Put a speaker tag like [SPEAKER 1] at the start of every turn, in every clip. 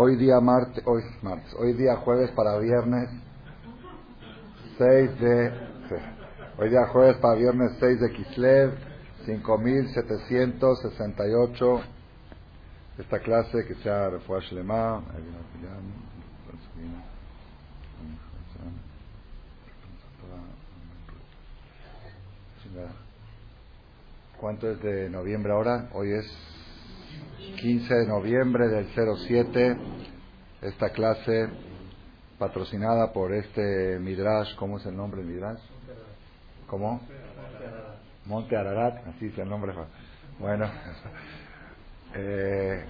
[SPEAKER 1] Hoy día martes, hoy martes, hoy día jueves para viernes 6 de hoy día jueves para viernes 6 de Kislev 5768 esta clase que sea Refuah Shlema ¿Cuánto es de noviembre ahora? Hoy es 15 de noviembre del 07. Esta clase patrocinada por este Midrash. ¿Cómo es el nombre del Midrash? ¿Cómo? Monte Ararat. Así es el nombre. Bueno, eh,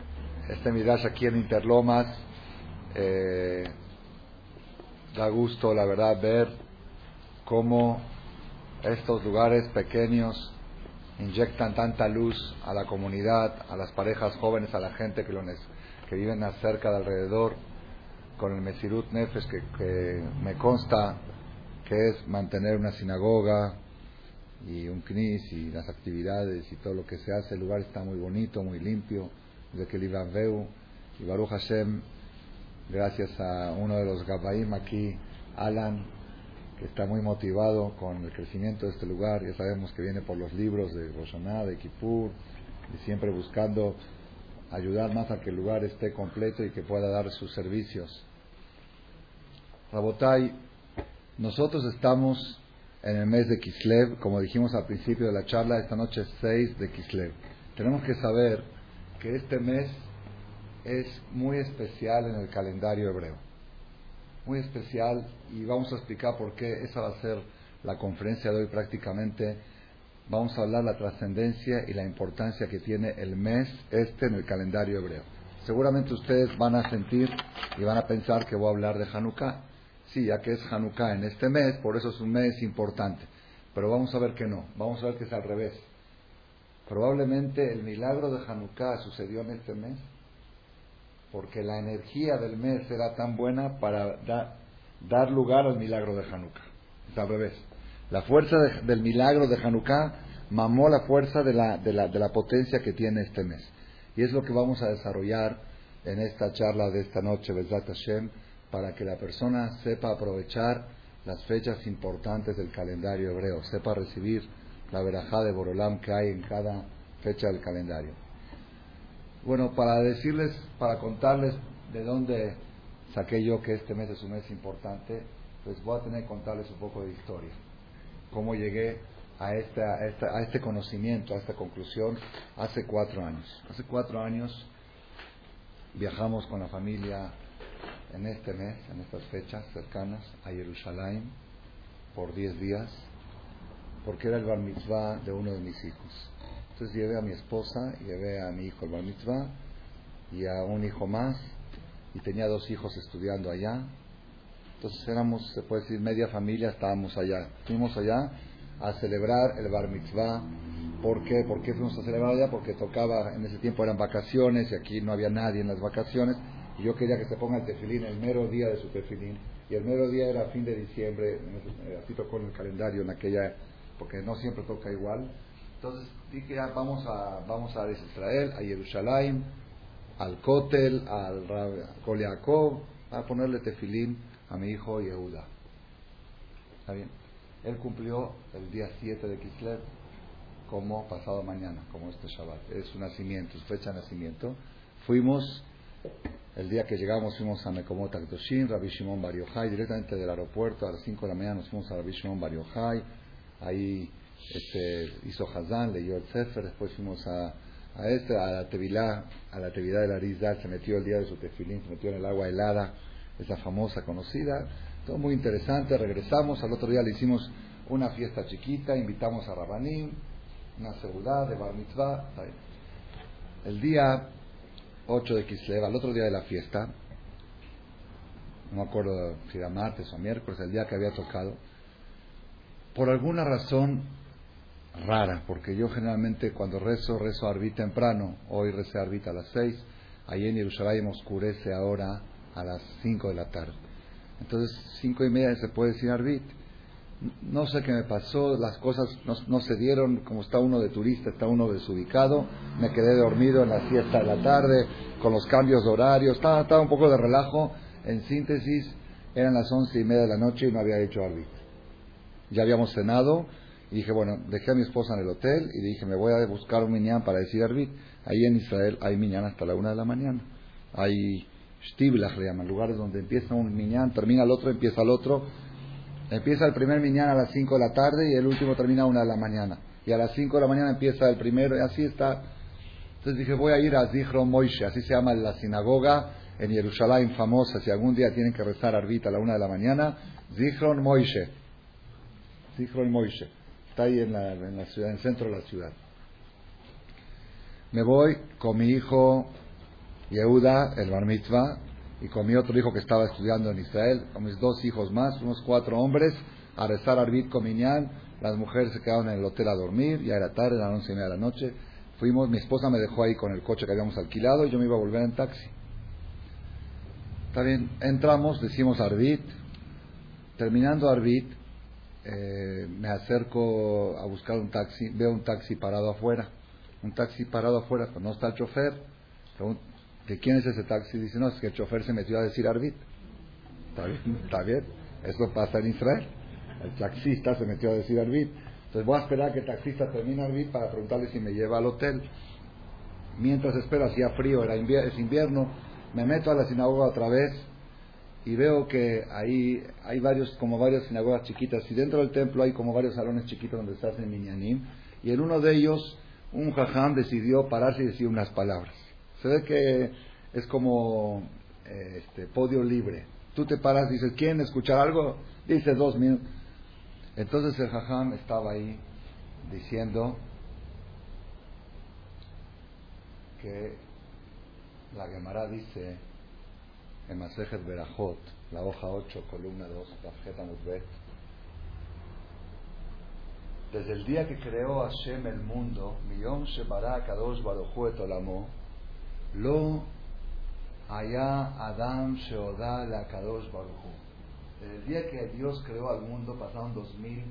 [SPEAKER 1] este Midrash aquí en Interlomas. Eh, da gusto, la verdad, ver cómo estos lugares pequeños inyectan tanta luz a la comunidad, a las parejas jóvenes, a la gente que, lo que viven cerca de alrededor, con el Mesirut Nefesh que, que, me consta que es mantener una sinagoga y un knis y las actividades y todo lo que se hace. El lugar está muy bonito, muy limpio, de que Veu y Baruch Hashem, gracias a uno de los Gabaim aquí, Alan, que está muy motivado con el crecimiento de este lugar. Ya sabemos que viene por los libros de Roshaná, de Kippur, y siempre buscando ayudar más a que el lugar esté completo y que pueda dar sus servicios. Rabotai, nosotros estamos en el mes de Kislev, como dijimos al principio de la charla, esta noche es 6 de Kislev. Tenemos que saber que este mes es muy especial en el calendario hebreo muy especial y vamos a explicar por qué esa va a ser la conferencia de hoy prácticamente. Vamos a hablar la trascendencia y la importancia que tiene el mes este en el calendario hebreo. Seguramente ustedes van a sentir y van a pensar que voy a hablar de Hanukkah. Sí, ya que es Hanukkah en este mes, por eso es un mes importante. Pero vamos a ver que no, vamos a ver que es al revés. Probablemente el milagro de Hanukkah sucedió en este mes porque la energía del mes era tan buena para dar lugar al milagro de Hanukkah. Es al revés. La fuerza del milagro de Hanukkah mamó la fuerza de la, de, la, de la potencia que tiene este mes. Y es lo que vamos a desarrollar en esta charla de esta noche, Bezat Hashem, para que la persona sepa aprovechar las fechas importantes del calendario hebreo, sepa recibir la verajá de Borolam que hay en cada fecha del calendario. Bueno, para decirles, para contarles de dónde saqué yo que este mes es un mes importante, pues voy a tener que contarles un poco de historia. Cómo llegué a, este, a este conocimiento, a esta conclusión, hace cuatro años. Hace cuatro años viajamos con la familia en este mes, en estas fechas cercanas, a Jerusalén por diez días, porque era el bar mitzvah de uno de mis hijos. Entonces llevé a mi esposa, llevé a mi hijo el bar mitzvah y a un hijo más y tenía dos hijos estudiando allá. Entonces éramos, se puede decir, media familia, estábamos allá. Fuimos allá a celebrar el bar mitzvah. ¿Por qué? ¿Por qué fuimos a celebrar allá? Porque tocaba, en ese tiempo eran vacaciones y aquí no había nadie en las vacaciones. Y yo quería que se ponga el tefilín el mero día de su tefilín. Y el mero día era fin de diciembre, así tocó en el calendario en aquella, porque no siempre toca igual. Entonces dije, ya vamos a, vamos a Israel, a Jerusalén, al Kotel, al Kol a ponerle tefilín a mi hijo Yehuda. ¿Está bien? Él cumplió el día 7 de Kislev como pasado mañana, como este Shabbat. Es su nacimiento, su fecha de nacimiento. Fuimos, el día que llegamos, fuimos a Mekomot Akdoshin, Rabbi Shimon Bar directamente del aeropuerto, a las 5 de la mañana nos fuimos a Rabbi Shimon Bar Ahí este, hizo Hazán, leyó el Sefer, después fuimos a, a este, a la Tevilá, a la Tevilá de la Rizal, se metió el día de su tefilín, se metió en el agua helada, esa famosa conocida, todo muy interesante, regresamos, al otro día le hicimos una fiesta chiquita, invitamos a Rabanim, una seguridad de Bar Mitzvah, el día 8 de Kislev, al otro día de la fiesta, no me acuerdo si era martes o miércoles, el día que había tocado, por alguna razón rara, porque yo generalmente cuando rezo, rezo Arbit temprano, hoy recé Arbit a las 6, ahí en Jerusalén oscurece ahora a las 5 de la tarde. Entonces, cinco y media se puede decir Arbit. no sé qué me pasó, las cosas no, se dieron, como está uno de turista, está uno desubicado, me quedé dormido en la siesta de la tarde, con los cambios de horario, estaba, estaba un poco de relajo, en síntesis, eran las once y media de la noche y no había hecho arbit. Ya habíamos cenado y dije, bueno, dejé a mi esposa en el hotel y dije, me voy a buscar un minyan para decir arbit. Ahí en Israel hay minyan hasta la una de la mañana. Hay shtiblach, le llaman, lugares donde empieza un minyan, termina el otro, empieza el otro Empieza el primer miñán a las 5 de la tarde y el último termina a 1 de la mañana. Y a las 5 de la mañana empieza el primero y así está. Entonces dije, voy a ir a Zichron Moishe, así se llama la sinagoga en Jerusalén famosa. Si algún día tienen que rezar arbita a la 1 de la mañana, Zichron Moishe. Zichron Moishe. Está ahí en, la, en, la ciudad, en el centro de la ciudad. Me voy con mi hijo Yehuda, el bar mitzvah, y con mi otro hijo que estaba estudiando en Israel, con mis dos hijos más, unos cuatro hombres, a rezar Arbit Cominyan. Las mujeres se quedaron en el hotel a dormir, ya era tarde, eran once y media de la noche. Fuimos, mi esposa me dejó ahí con el coche que habíamos alquilado y yo me iba a volver en taxi. Está bien, entramos, decimos Arbit. Terminando Arbit, eh, me acerco a buscar un taxi, veo un taxi parado afuera. Un taxi parado afuera, no está el chofer. ¿De quién es ese taxi? Dice, no, es que el chofer se metió a decir arbit. Está bien, está bien. Eso pasa en Israel. El taxista se metió a decir arbit. Entonces voy a esperar a que el taxista termine arbit para preguntarle si me lleva al hotel. Mientras espero, hacía frío, era es invierno, me meto a la sinagoga otra vez y veo que ahí hay varios, como varias sinagogas chiquitas, y dentro del templo hay como varios salones chiquitos donde se hacen minyanim, y en uno de ellos un jajam decidió pararse y decir unas palabras. Se ve que es como eh, este, podio libre. Tú te paras, dices, ¿quieren escuchar algo? Dice dos minutos. Entonces el jajam estaba ahí diciendo que la Gemara dice en Masejet Berajot, la hoja 8, columna 2, tarjeta Mutbet, desde el día que creó Hashem el mundo, Millón Shebara Kadosh Baruchu et Olamo, lo allá Adam Sheodá la Kadosh Baruchu. el día que Dios creó al mundo pasaron dos mil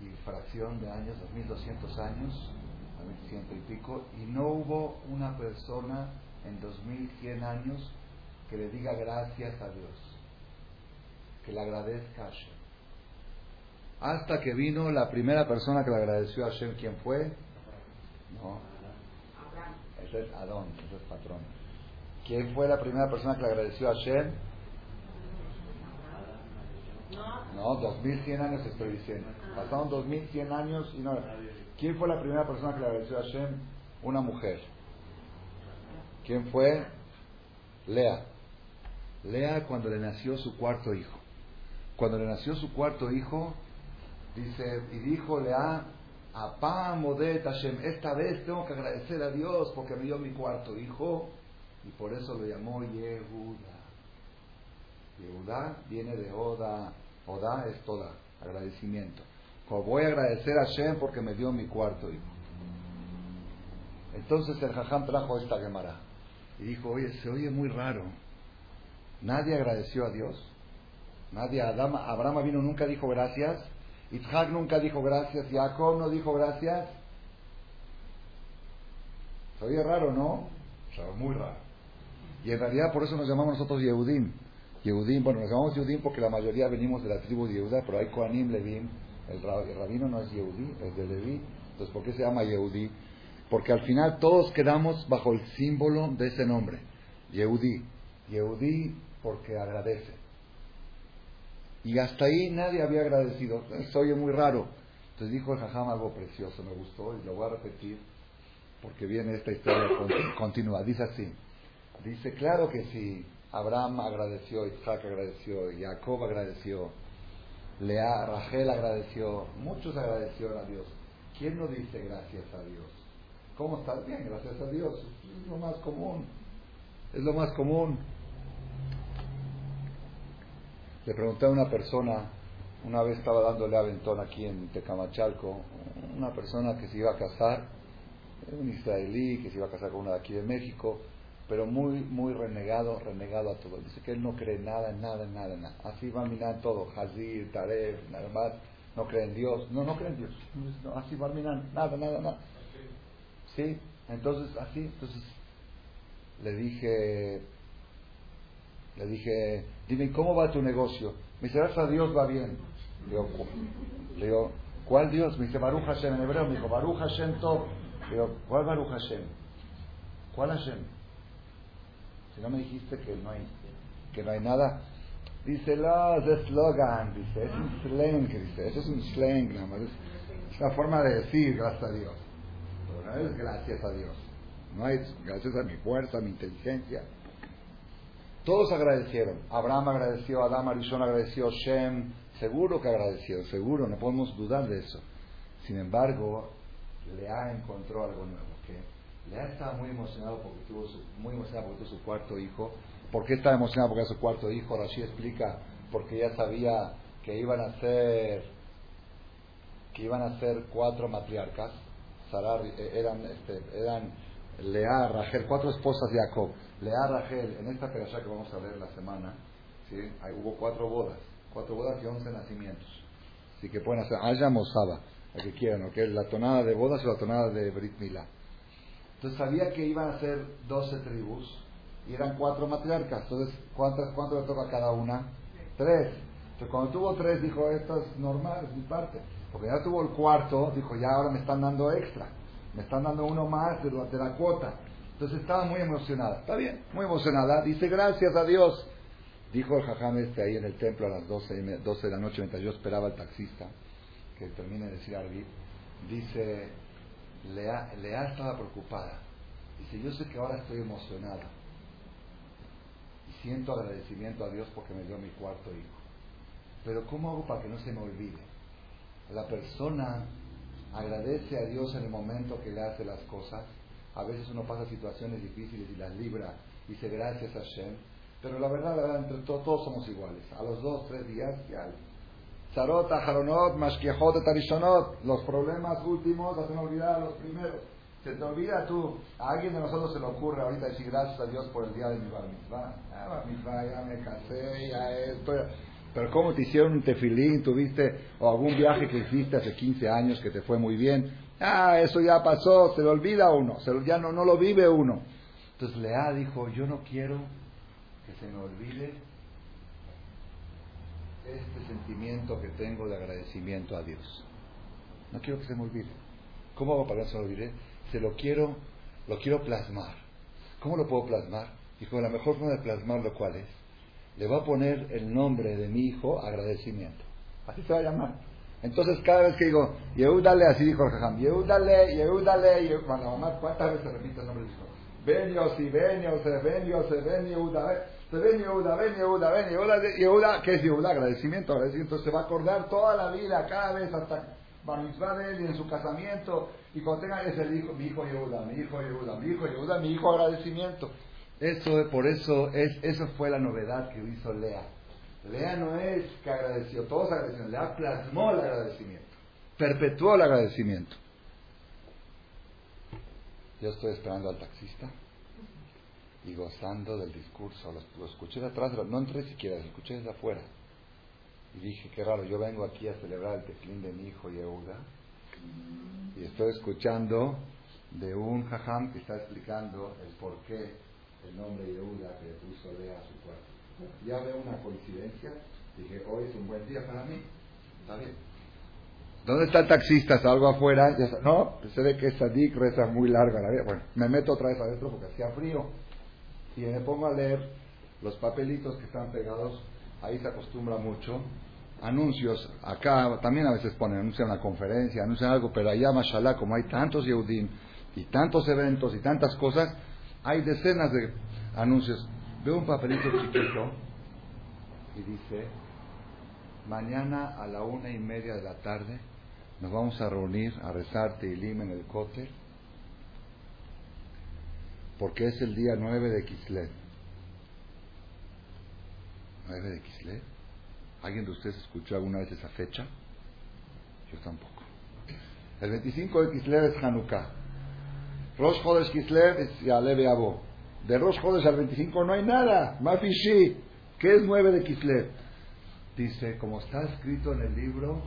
[SPEAKER 1] y fracción de años, dos mil doscientos años, a ciento y pico, y no hubo una persona en dos mil cien años que le diga gracias a Dios, que le agradezca a Hashem. Hasta que vino la primera persona que le agradeció a Hashem, ¿quién fue? No, ese es Adón, ese es patrón. ¿Quién fue la primera persona que le agradeció a Hashem? No, 2100 años estoy diciendo. Pasaron 2100 años y no. ¿Quién fue la primera persona que le agradeció a Hashem? Una mujer. ¿Quién fue? Lea. Lea cuando le nació su cuarto hijo. Cuando le nació su cuarto hijo, dice, y dijo Lea, Hashem, esta vez tengo que agradecer a Dios porque me dio mi cuarto hijo y por eso lo llamó Yehuda. Yehuda viene de Oda, Oda es toda, agradecimiento. Como voy a agradecer a Hashem porque me dio mi cuarto hijo. Entonces el Jajam trajo esta Gemara y dijo, oye, se oye muy raro. Nadie agradeció a Dios. Nadie, Adam, Abraham vino, nunca dijo gracias. Isaac nunca dijo gracias, Jacob no dijo gracias. Se oye raro, ¿no? Muy raro. Y en realidad por eso nos llamamos nosotros Yehudim. Yehudim, bueno, nos llamamos Yehudim porque la mayoría venimos de la tribu de Yehuda, pero hay Koanim, Levim, el, rabino no es Yehudí, es de Leví. Entonces, ¿por qué se llama Yehudí? Porque al final todos quedamos bajo el símbolo de ese nombre, Yehudí. Yehudí porque agradece. Y hasta ahí nadie había agradecido. Eso oye muy raro. Entonces dijo el jajam algo precioso, me gustó y lo voy a repetir porque viene esta historia continua. Dice así, dice, claro que sí, Abraham agradeció, Isaac agradeció, Jacob agradeció, Lea, Rachel agradeció, muchos agradecieron a Dios. ¿Quién no dice gracias a Dios? ¿Cómo estás? Bien, gracias a Dios. Es lo más común. Es lo más común. Le pregunté a una persona, una vez estaba dándole aventón aquí en Tecamachalco, una persona que se iba a casar, un israelí que se iba a casar con una de aquí de México, pero muy, muy renegado, renegado a todo. Dice que él no cree nada, en nada, en nada, en nada. Así va a mirar todo, Hazir, Taref, más, no cree en Dios, no, no cree en Dios. así va a mirar, nada, nada, nada. ¿Sí? Entonces, así, entonces, le dije, le dije, dime, ¿cómo va tu negocio? Me dice, gracias a Dios va bien. Le digo, ¿cuál Dios? Me dice, Baruch Hashem en hebreo. Me dijo, Baruch Hashem Top. Le digo, ¿cuál Baruch Hashem? ¿Cuál Hashem? Si no me dijiste que no hay, que no hay nada. Dice, no, es slogan, dice, es un slang, dice, eso es un slang, nada. Es, una forma de decir gracias a Dios. Pero no es gracias a Dios. No es gracias a mi fuerza, a mi inteligencia. Todos agradecieron. Abraham agradeció, Adam Arishon agradeció, Shem, seguro que agradeció, seguro, no podemos dudar de eso. Sin embargo, Lea encontró algo nuevo. Que Lea estaba muy emocionado porque tuvo su, muy emocionado porque su cuarto hijo. ¿Por qué estaba emocionado porque era su cuarto hijo? Rashi explica, porque ya sabía que iban a ser que iban a ser cuatro matriarcas. Sarar, eh, eran, este, eran Lea, Rachel, cuatro esposas de Jacob. Lea, Rachel, en esta perashá que vamos a ver la semana, ¿sí? hubo cuatro bodas, cuatro bodas y once nacimientos. Así que pueden hacer, haya Mosaba, la que quieran, es la tonada de bodas o la tonada de Brit Milá. Entonces sabía que iban a ser doce tribus y eran cuatro matriarcas. Entonces, ¿cuántas, ¿cuánto le toca a cada una? Tres. Entonces, cuando tuvo tres, dijo, esto es normal, es mi parte. Porque ya tuvo el cuarto, dijo, ya ahora me están dando extra me están dando uno más de, la cuota. Entonces estaba muy emocionada. Está bien, muy emocionada. Dice, gracias a Dios. Dijo el jajam este ahí en el templo a las 12, 12 de la noche, mientras yo esperaba al taxista que termine de decir algo. Dice, Lea, Lea estaba preocupada. Dice, yo sé que ahora estoy emocionada. Y siento agradecimiento a Dios porque me dio mi cuarto hijo. Pero ¿cómo hago para que no se me olvide? La persona agradece a Dios en el momento que le hace las cosas. A veces uno pasa situaciones difíciles y las libra y dice gracias a Shem. Pero la verdad, entre todos, somos iguales. A los dos, tres días ya. Zarot, Aharonot, Mashkiachot, Tarishonot. Los problemas últimos hacen olvidar a los primeros. Se te olvida tú. A alguien de nosotros se le ocurre ahorita decir gracias a Dios por el día de mi bar mitzvah. Ah, bar mitzvah, ya me casé, ya esto. Pero ¿cómo te hicieron un tefilín? ¿Tuviste o algún viaje que hiciste hace 15 años que te fue muy bien? Ah, eso ya pasó, se lo olvida uno, se lo, ya no, no lo vive uno. Entonces Lea dijo, yo no quiero que se me olvide este sentimiento que tengo de agradecimiento a Dios. No quiero que se me olvide. ¿Cómo hago para que se me olvide? Se lo quiero, lo quiero plasmar. ¿Cómo lo puedo plasmar? Dijo, la mejor forma de plasmarlo, ¿cuál es? Le va a poner el nombre de mi hijo agradecimiento. Así se va a llamar. Entonces cada vez que digo, Yehudale, así dijo el Jajam, Yehudale, Yehudale, cuando mamá, ¿cuántas veces repite el nombre de hijo? Ven Yossi, ven Yossi, ven Yossi, ven Yehuda, ven Yehuda, ven Yehuda, ven Yehuda, Yehuda, ¿qué es Yehuda? Agradecimiento, agradecimiento, se va a acordar toda la vida, cada vez hasta Bar de él y en su casamiento, y cuando tenga ese hijo, mi hijo Yehuda, mi hijo Yehuda, mi hijo Yehuda, mi hijo agradecimiento. Eso, por eso, es, eso fue la novedad que hizo Lea. Lea no es que agradeció, todos agradecieron, Lea plasmó el agradecimiento, perpetuó el agradecimiento. Yo estoy esperando al taxista y gozando del discurso. Lo, escuché de atrás, no entré siquiera, lo escuché desde afuera. Y dije, qué raro, yo vengo aquí a celebrar el tefilín de mi hijo Yehuda y estoy escuchando de un jajam que está explicando el por qué el nombre Yehuda que le puso Lea a su cuarto. Ya veo una coincidencia, dije, hoy es un buen día para mí, está bien. ¿Dónde está el taxista? ¿Salgo afuera? No, se ve que Sadik reza muy larga la vida. Bueno, me meto otra vez adentro porque hacía frío. Y me pongo a leer los papelitos que están pegados. Ahí se acostumbra mucho. Anuncios. Acá también a veces ponen, anuncian una conferencia, anuncian algo, pero allá, mashallah, como hay tantos Yehudim y tantos eventos y tantas cosas, hay decenas de anuncios. Veo un papelito chiquito y dice, mañana a la una y media de la tarde nos vamos a reunir a rezar Teilim en el cóctel porque es el día 9 de Kislev. ¿9 de Kislev? ¿Alguien de ustedes escuchó alguna vez esa fecha? Yo tampoco. El 25 de Kislev es Hanukkah. Rosh Chodesh Kislev es Yaleve Abo. De Rosh Chodesh al 25 no hay nada. Mafishi. ¿Qué es 9 de Kislev? Dice, como está escrito en el libro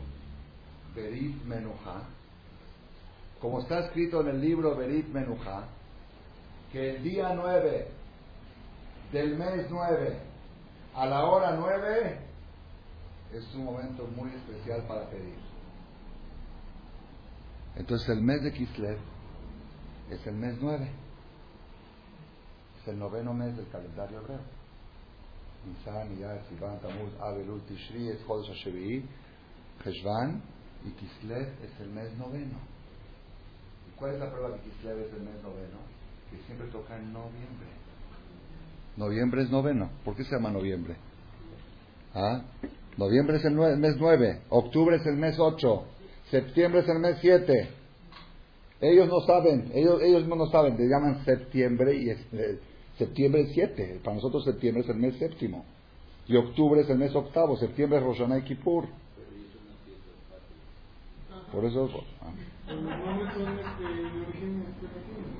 [SPEAKER 1] Berit Menuja, como está escrito en el libro Berit Menuja, que el día 9 del mes 9 a la hora 9 es un momento muy especial para pedir. Entonces el mes de Kislev es el mes 9. Es el noveno mes del calendario hebreo. Nisan, Iyar, Sivan, Tamuz, Abelul, Tishri, es Jodesh Hashevi'i, Heshvan, y Kislev es el mes noveno. ¿Y cuál es la prueba que Kislev es el mes noveno? Que siempre toca en noviembre. Noviembre es noveno. ¿Por qué se llama noviembre? ¿Ah? Noviembre es el, mes 9, octubre es el mes 8, septiembre es el mes 7. Ellos no saben, ellos, ellos no saben, le llaman septiembre y eh, septiembre es 7. Para nosotros septiembre es el mes séptimo. Y octubre es el mes octavo, septiembre es Rosh y Kippur. Por eso,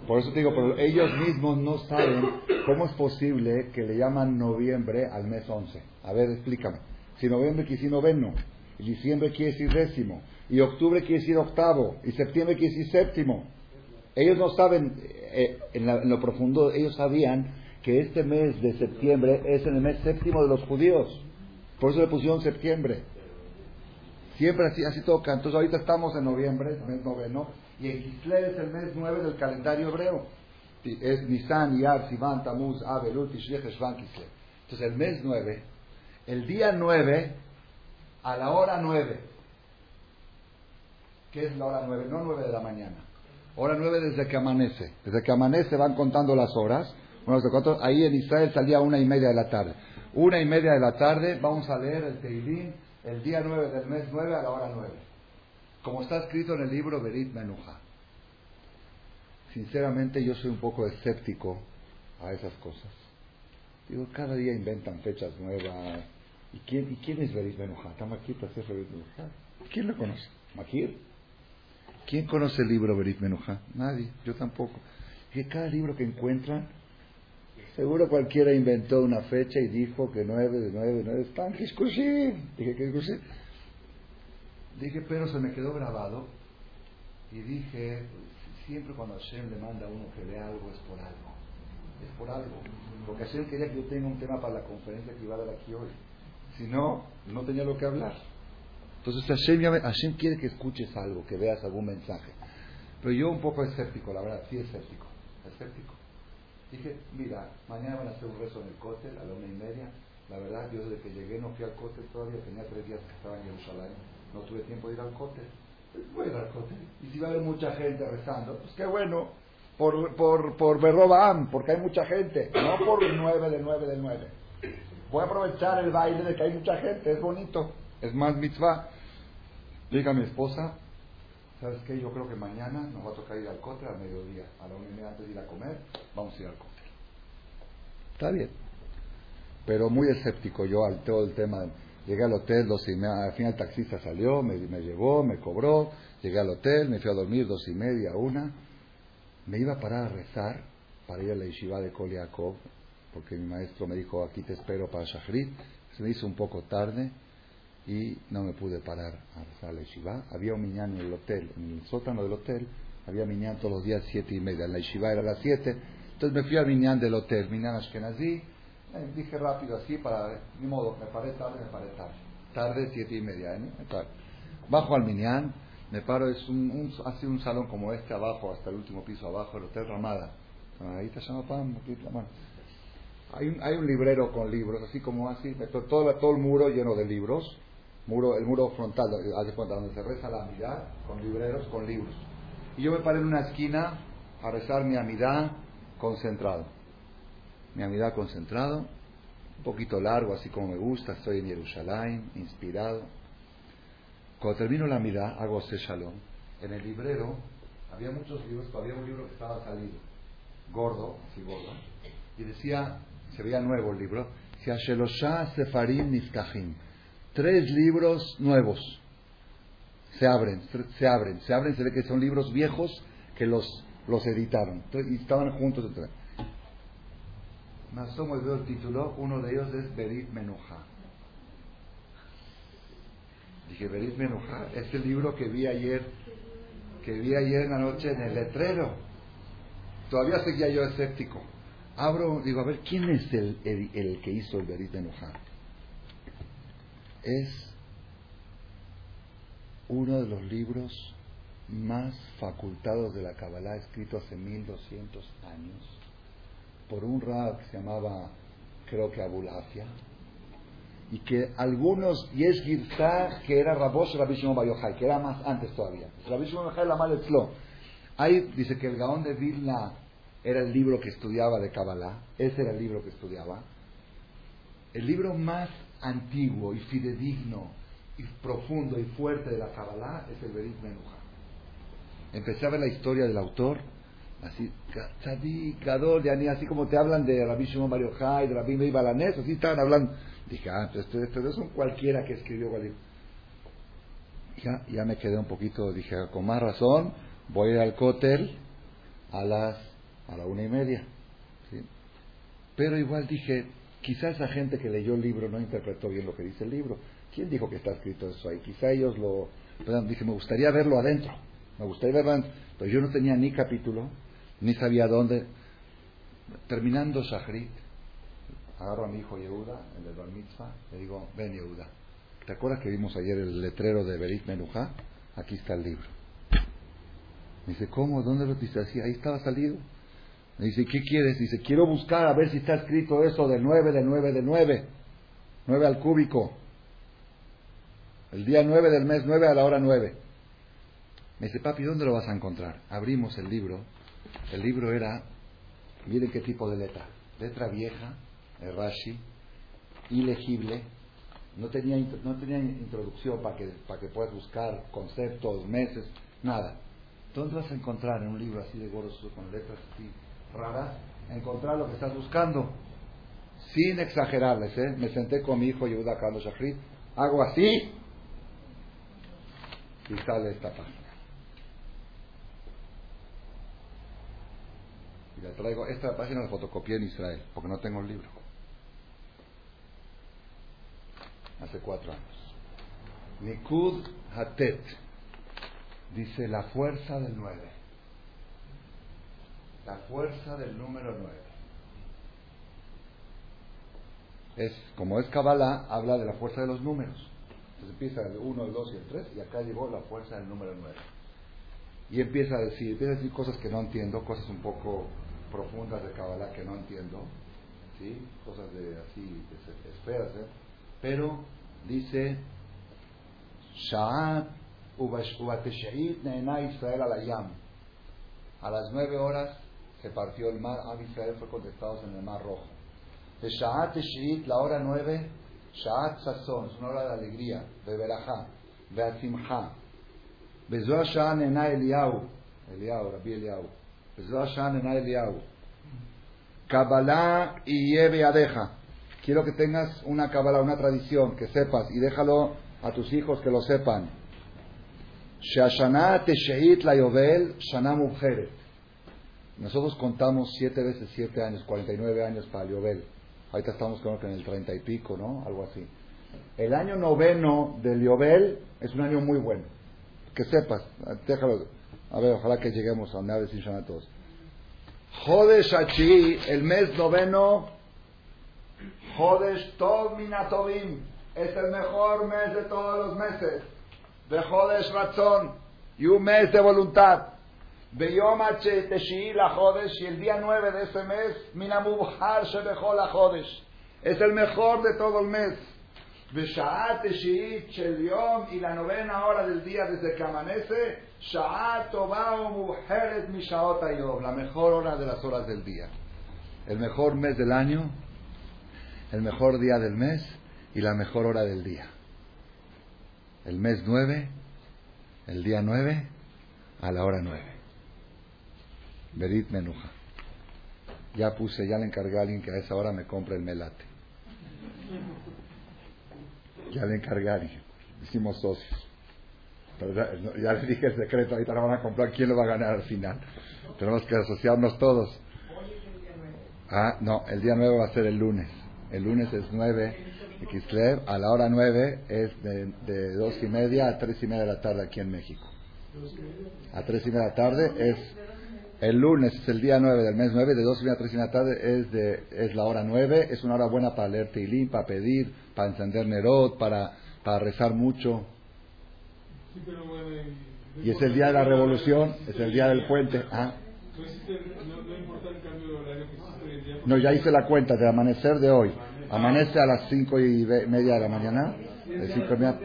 [SPEAKER 1] por eso te digo, pero ellos mismos no saben cómo es posible que le llaman noviembre al mes 11. A ver, explícame. Si noviembre quiere decir noveno, y diciembre quiere decir décimo, y octubre quiere decir octavo, y septiembre quiere decir séptimo. Ellos no saben, eh, en, lo profundo, ellos sabían que este mes de septiembre es el mes séptimo de los judíos. Por eso le pusieron septiembre. Siempre así, así toca. Entonces ahorita estamos en noviembre, mes noveno, y el Kislev es el mes nueve del calendario hebreo. Es Nisan, Yar, Sivan, Tamuz, Abel, Kislev. Entonces el mes nueve el día 9 a la hora 9. ¿Qué es la hora 9? No 9 de la mañana. Hora 9 desde que amanece. Desde que amanece van contando las horas. ahí en Israel salía una y media de la tarde. Una y media de la tarde vamos a leer el Teilín el día 9 del mes 9 a la hora 9. Como está escrito en el libro Berit Menuja. Sinceramente yo soy un poco escéptico a esas cosas. Digo, cada día inventan fechas nuevas, ¿Y quién, ¿y quién es Berit Benujá? ¿Quién lo conoce? ¿Makir? ¿Quién conoce el libro Berit Benujá? Nadie, yo tampoco. Y cada libro que encuentran, seguro cualquiera inventó una fecha y dijo que nueve de nueve de nueve están Dije, ¿qué Dije, pero se me quedó grabado y dije, siempre cuando Hashem le manda a uno que lea algo es por algo. Es por algo. Porque Hashem quería que yo tenga un tema para la conferencia que iba a dar aquí hoy. Si no, no tenía lo que hablar. Entonces Hashem, quiere que escuches algo, que veas algún mensaje. Pero yo un poco escéptico, la verdad, sí escéptico. Escéptico. Dije, mira, mañana van a hacer un rezo en el cóctel a la una y media. La verdad, yo desde que llegué no fui al cóctel todavía, tenía tres días que estaba en Jerusalén, no tuve tiempo de ir al cóctel. Voy a ir al cóctel. Y si va a haber mucha gente rezando, pues qué bueno, por, por, por porque hay mucha gente, no por nueve de nueve de nueve. Voy a aprovechar el baile de que hay mucha gente, es bonito, es más mitzvah. Diga a mi esposa, ¿sabes qué? Yo creo que mañana nos va a tocar ir al cóctel al mediodía, a la una y media antes de ir a comer, vamos a ir al cóctel. Está bien. Pero muy escéptico yo al todo el tema. Llegué al hotel, dos y media, al final el taxista salió, me, me llevó, me cobró, llegué al hotel, me fui a dormir dos y media, una. Me iba a parar a rezar para ir a la yeshiva de Koliakov, porque mi maestro me dijo, aquí te espero para Shahrit. Se me hizo un poco tarde y no me pude parar a rezar la yeshiva. Había un miñán en el hotel, en el sótano del hotel, había miñán todos los días siete y media. La yeshiva era a las siete. Entonces me fui al miñán del hotel, miñán Ashkenazi. Eh, dije rápido así para, ni modo, me paré tarde, me paré tarde. Tarde, siete y media, ¿eh? Bajo al miñán, me paro, es un, un, así un salón como este abajo, hasta el último piso abajo, el Hotel Ramada. Ahí está llama Pam, hay un, hay un librero con libros, así como así, todo, todo el muro lleno de libros, muro, el muro frontal, haz cuenta, donde se reza la amidad, con libreros, con libros. Y yo me paré en una esquina a rezar mi amidad concentrado. Mi amidad concentrado, un poquito largo, así como me gusta, estoy en Jerusalén, inspirado. Cuando termino la amidad, hago ese shalom. En el librero había muchos libros, todavía un libro que estaba salido, gordo, así gordo, y decía se veía nuevo el libro, Sefarim Niftahim. Tres libros nuevos. Se abren, se abren, se abren, se ve que son libros viejos que los, los editaron. y estaban juntos. Asomo y veo el título, uno de ellos es Berit Menuja. Dije, Berit Menuja, es el libro que vi ayer, que vi ayer en la noche en el letrero. Todavía seguía yo escéptico. Abro, digo, a ver, ¿quién es el, el, que hizo el Berit Menuja? Es uno de los libros más facultados de la Kabbalah, escrito hace 1200 años por un rab que se llamaba, creo que Abulafia, y que algunos, y es Girzá, que era Rabosh Rabbi Shimon que era más antes todavía. Rabbi Shimon Bar la mal Ahí dice que el Gaón de Vilna era el libro que estudiaba de Kabbalah, ese era el libro que estudiaba. El libro más antiguo y fidedigno y profundo y fuerte de la Kabbalah es el Berit Menuja. Empecé a ver la historia del autor Así, Tzadik, Gadol, así como te hablan de Rabbi Shimon Bar Yochai, de Rabbi Meir Balanés, así estaban hablando. Dije, ah, pues estos esto, son cualquiera que escribió Galil. Ya, ya me quedé un poquito, dije, con más razón, voy al cótel a las a la una y media. Pero igual dije, quizás esa gente que leyó el libro no interpretó bien lo que dice el libro. ¿Quién dijo que está escrito eso ahí? Quizá ellos lo... dije, me gustaría verlo adentro. Me gustaría verlo adentro. Pero yo no tenía ni capítulo, ni sabía dónde. Terminando Shahrit, agarro a mi hijo Yehuda, el de Bar Mitzvah, le digo, ven Yehuda, ¿te acuerdas que vimos ayer el letrero de Berit Menujá? Aquí está el libro. Me dice, ¿cómo? ¿Dónde lo dice así? Ahí estaba salido. Me dice, ¿qué quieres? Dice, quiero buscar a ver si está escrito eso de nueve, de nueve, de nueve. Nueve al cúbico. El día nueve del mes nueve a la hora nueve. Me dice, papi, ¿dónde lo vas a encontrar? Abrimos el libro el libro era, miren qué tipo de letra, letra vieja, el Rashi, ilegible, no tenía, no tenía introducción para que, para que puedas buscar conceptos, meses, nada. ¿Dónde vas a encontrar en un libro así de gordo, con letras así raras, encontrar lo que estás buscando? Sin exagerarles, ¿eh? Me senté con mi hijo Yehuda Carlos Shachrit, hago así y sale esta página. Y le traigo, esta página la fotocopié en Israel, porque no tengo el libro. Hace cuatro años. Nikud Hatet dice la fuerza del nueve. La fuerza del número nueve. Es, como es Kabbalah, habla de la fuerza de los números. Entonces empieza el 1, el 2 y el 3, y acá llegó la fuerza del número 9. Y empieza a decir, empieza a decir cosas que no entiendo, cosas un poco profundas de Kabbalah que no entiendo, ¿sí? cosas de así, de esferas, ¿eh? pero dice, Sha'at Israel alayam. A las nueve horas se partió el mar, Am Israel fue contestado en el mar rojo. De Sha'at la hora nueve, Sha'at Sazón, es una hora de alegría, de Berajá, de Atzimha. Bezoa Sha'at Nena Eliau, Eliau, Rabbi Eliau. Kabbalah y Yeve Adeja. Quiero que tengas una Kabbalah, una tradición, que sepas, y déjalo a tus hijos que lo sepan. Shashana Tesheit la Yovel, Shana Nosotros contamos siete veces siete años, 49 años para el Yovel. Ahorita estamos con en el treinta y pico, ¿no? Algo así. El año noveno del Yovel es un año muy bueno. Que sepas, déjalo. A ver, ojalá que lleguemos a a sin a todos. Jodesh Achi, el mes noveno, Jodesh Tov Minatovim, es el mejor mes de todos los meses. De Jodesh Ratzon, y un mes de voluntad. Beyom Teshi la Jodesh, y el día nueve de ese mes, Minamubhar Shebechol la Jodesh. Es el mejor de todo el mes. Y la novena hora del día desde que amanece, la mejor hora de las horas del día. El mejor mes del año, el mejor día del mes y la mejor hora del día. El mes nueve, el día nueve, a la hora nueve. Berit Menuja. Ya puse, ya le encargué a alguien que a esa hora me compre el melate. Ya le encargué, hicimos socios. Pero ya, les dije el secreto, ahorita lo van a comprar, ¿quién lo va a ganar al final? Tenemos que asociarnos todos. Ah, no, el día 9 va a ser el lunes. El lunes es 9 de Kislev, a la hora 9 es de, de 2 y media a 3 y media de la tarde aquí en México. A 3 y media de la tarde es el lunes, es el día 9 del mes 9, de 2 y a 3 y media de la tarde es, de, es la hora 9. Es una hora buena para leer Teilim, para pedir, para encender Nerot, para, para rezar mucho.
[SPEAKER 2] Sí, pero bueno, y-
[SPEAKER 1] es el día de la revolución, es el día del puente. Ah.
[SPEAKER 2] ¿No, hiciste- no,
[SPEAKER 1] ya hice la cuenta del amanecer de hoy. Amanece a las cinco y ve- media de la mañana. De cinco y media.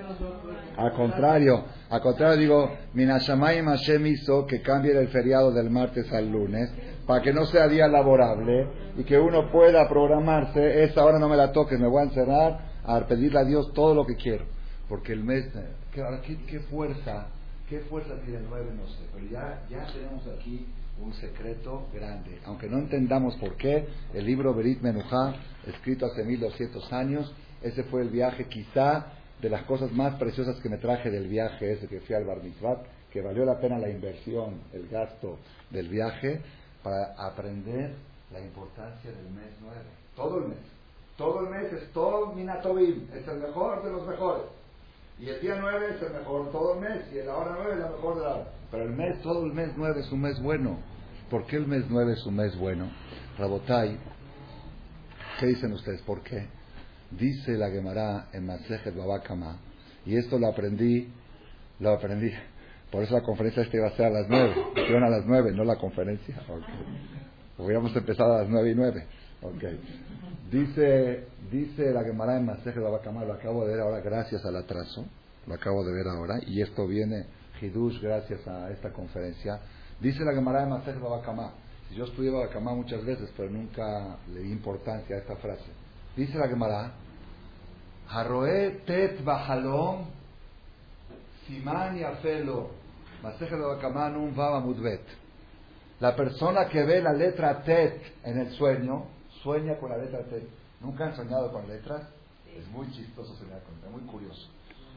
[SPEAKER 1] Al contrario, al contrario digo, Minashamayim Hashem hizo que cambie el feriado del martes al lunes para que no sea día laborable y que uno pueda programarse. Esta hora no me la toques, me voy a encerrar a pedirle a Dios todo lo que quiero. Porque el mes, ¿qué, ¿qué, qué fuerza, qué fuerza tiene el 9? No sé, pero ya, ya tenemos aquí un secreto grande. Aunque no entendamos por qué, el libro Berit Menujá, escrito hace 1200 años, ese fue el viaje quizá de las cosas más preciosas que me traje del viaje ese que fui al Bar Mitzvah, que valió la pena la inversión, el gasto del viaje, para aprender la importancia del mes 9. Todo el mes. Todo el mes es todo Minatovim, es el mejor de los mejores. Y el día 9 es el mejor todo el mes, y la hora 9 es la mejor de la hora. Pero el mes, todo el mes 9 es un mes bueno. ¿Por qué el mes 9 es un mes bueno? Rabotai, ¿qué dicen ustedes? ¿Por qué? Dice la Gemara en Masejet Babakama, y esto lo aprendí, lo aprendí. Por eso la conferencia esta iba a ser a las 9. Dijeron a las 9, no la conferencia. Ok. Hubiéramos empezado a las 9 y 9. Ok. Dice, dice la Gemara en Masejet Babakama, lo acabo de ver ahora gracias al atraso, lo acabo de ver ahora, y esto viene Hidush gracias a esta conferencia. Dice la Gemara en Masejet Babakama, yo estudié Babakama muchas veces, pero nunca le di importancia a esta frase. Dice la Gemara, Siman yafelo Masejet Babakama nun vav amud bet. La persona que ve la letra tet en el sueño, sueña con la letra tet. ¿Nunca han soñado con letras? Es muy chistoso soñar con letras, muy curioso.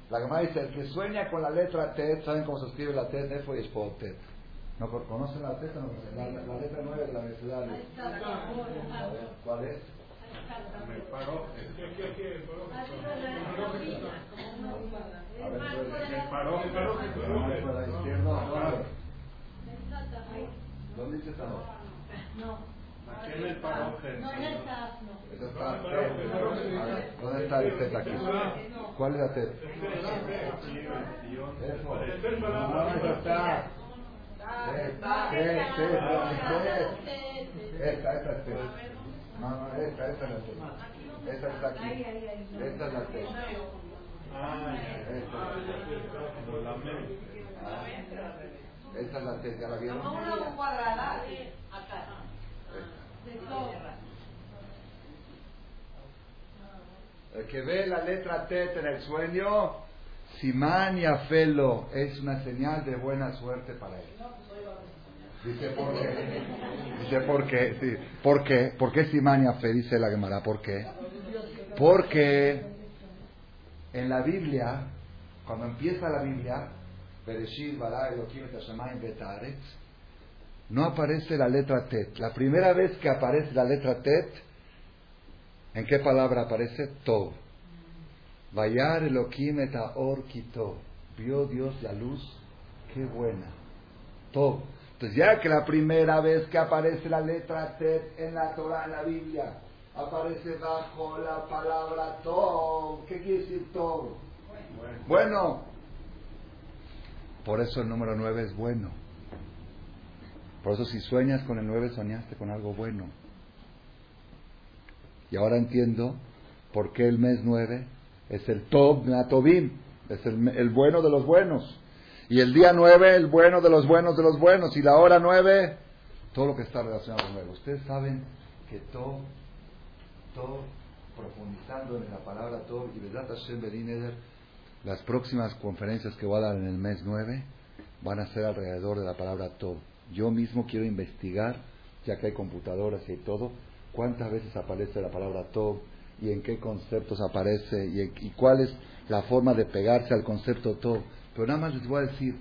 [SPEAKER 1] La Gemara dice, el que sueña con la letra tet, ¿saben cómo se escribe la tet? Nefo y Espot tet. ¿No con- conocen la tet? No, la, la- letra 9 de la Universidad. de- A ver, ¿Cuál es? A ver, ¿puede- ¿Dónde fue la izquierda? ¿Dónde? ¿Dónde dice?
[SPEAKER 3] Aquí en el
[SPEAKER 1] está ¿Dónde está el tet aquí? ¿Cuál es la tet? Eso. No, esa está. Tet. Esta, esta es tet. No, no, esta, esta es la tet. Esta está aquí. Esta es la tet.
[SPEAKER 3] Ah,
[SPEAKER 1] Esta.
[SPEAKER 3] como la mente.
[SPEAKER 1] Ah, Esta es la tet, ¿ya la vieron? El que ve la letra T en el sueño, Simán y Afelo, es una señal de buena suerte para él. Dice por qué. Dice por qué. Sí. ¿Por qué? ¿Por qué Simán y Afé? Dice la Gemara. ¿Por qué? Porque en la Biblia, cuando empieza la Biblia, no aparece la letra Tet. La primera vez que aparece la letra Tet, ¿en qué palabra aparece? Tov. Vayar Elohim et Aor. Vio Dios la luz, qué buena. Tov. Entonces ya que la primera vez que aparece la letra Tet en la Torah, en la Biblia, aparece bajo la palabra Tov. ¿Qué quiere decir Tov? Bueno. Por eso el número 9 es bueno. Por eso si sueñas con el 9, soñaste con algo bueno. Y ahora entiendo por qué el mes 9 es el Tov Natobim, es el, el bueno de los buenos. Y el día 9, el bueno de los buenos de los buenos. Y la hora 9, todo lo que está relacionado con 9. Ustedes saben que Tov, Tov, profundizando en la palabra Tov, y Vedat Hashem Bedineder, las próximas conferencias que voy a dar en el mes 9 van a ser alrededor de la palabra Tov. Yo mismo quiero investigar, ya que hay computadoras y todo, cuántas veces aparece la palabra Tov y en qué conceptos aparece y, y cuál es la forma de pegarse al concepto Tov. Pero nada más les voy a decir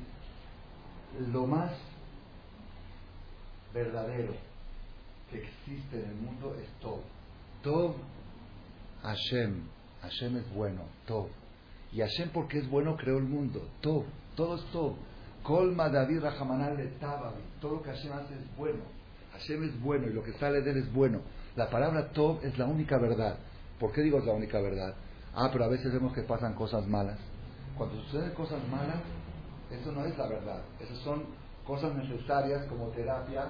[SPEAKER 1] lo más verdadero que existe en el mundo es Tov. Tov, Hashem. Hashem es bueno, Tov. Y Hashem, porque es bueno, creó el mundo. Tov, todo es Tov. Colma David Rahamanal de. Todo lo que Hashem hace es bueno. Hashem es bueno y lo que sale de él es bueno. La palabra Tov es la única verdad. ¿Por qué digo es la única verdad? Ah, pero a veces vemos que pasan cosas malas. Cuando suceden cosas malas, eso no es la verdad. Esas son cosas necesarias como terapia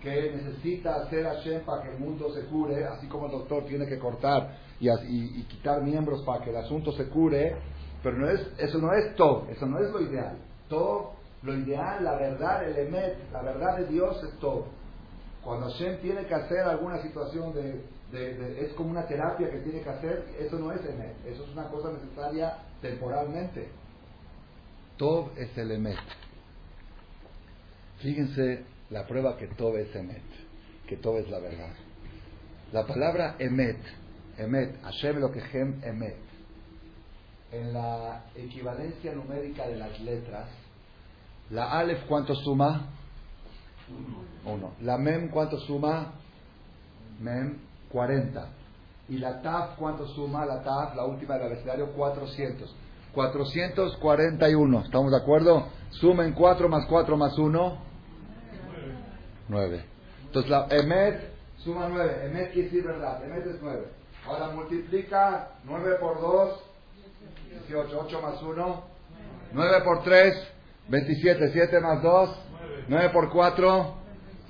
[SPEAKER 1] que necesita hacer Hashem para que el mundo se cure, así como el doctor tiene que cortar y, y, quitar miembros para que el asunto se cure, pero no es, eso no es todo, eso no es lo ideal. Todo, lo ideal, la verdad, el emet, la verdad de Dios es todo. Cuando Hashem tiene que hacer alguna situación de, de, es como una terapia que tiene que hacer, eso no es emet, eso es una cosa necesaria temporalmente. Todo es el emet. Fíjense la prueba que todo es emet, que todo es la verdad. La palabra emet, emet, Hashem lo que hem emet, en la equivalencia numérica de las letras, la alef cuánto suma? Uno. La mem cuánto suma? Mem 40. Y la taf cuánto suma? La taf, la última del abecedario, 400. 441. ¿Estamos de acuerdo? Sumen 4 más 4 más 1. 9. Entonces la Emet suma 9. Emet quiere decir verdad. Emet es 9. Ahora multiplica 9 por 2, 18. 8 más 1, 9 por 3, 27. 7 más 2, 9 por 4,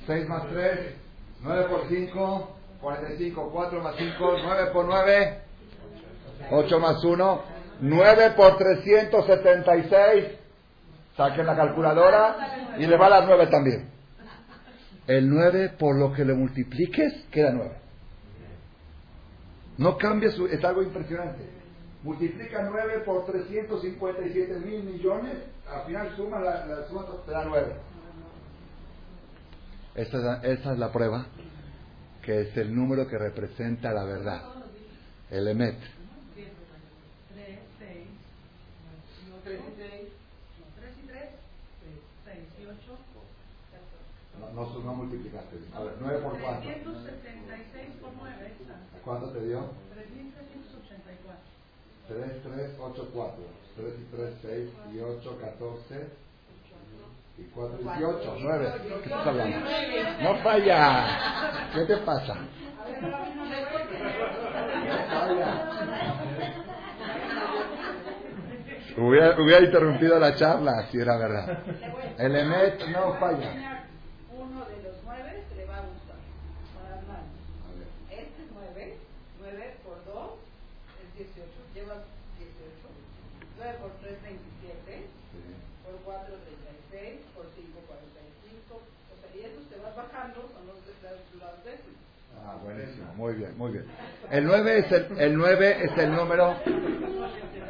[SPEAKER 1] 6 más 3, 9 por 5, 45. 4 más 5, 9 por 9, 8 más 1, 9 por 376. Saquen la calculadora y le va las 9 también. El 9 por lo que le multipliques queda 9. No cambia su... Es algo impresionante. Multiplica 9 por 357 mil millones, al final suma la, la suma, te da 9. Esa es, esa es la prueba, que es el número que representa la verdad. El Emet. no, no multiplicaste. A ver, 9 por 4. 376 por 9. ¿Cuánto te dio? 3384. 3, 3, 8, 4. 3 y 3, 6 y 8, 14. Y 4, 18, 9. ¿Qué estás hablando? No falla. ¿Qué te pasa? No falla. Hubiera, hubiera interrumpido la charla si era verdad. El EMET no falla. Muy bien, muy bien. El 9 es el, el 9 es el número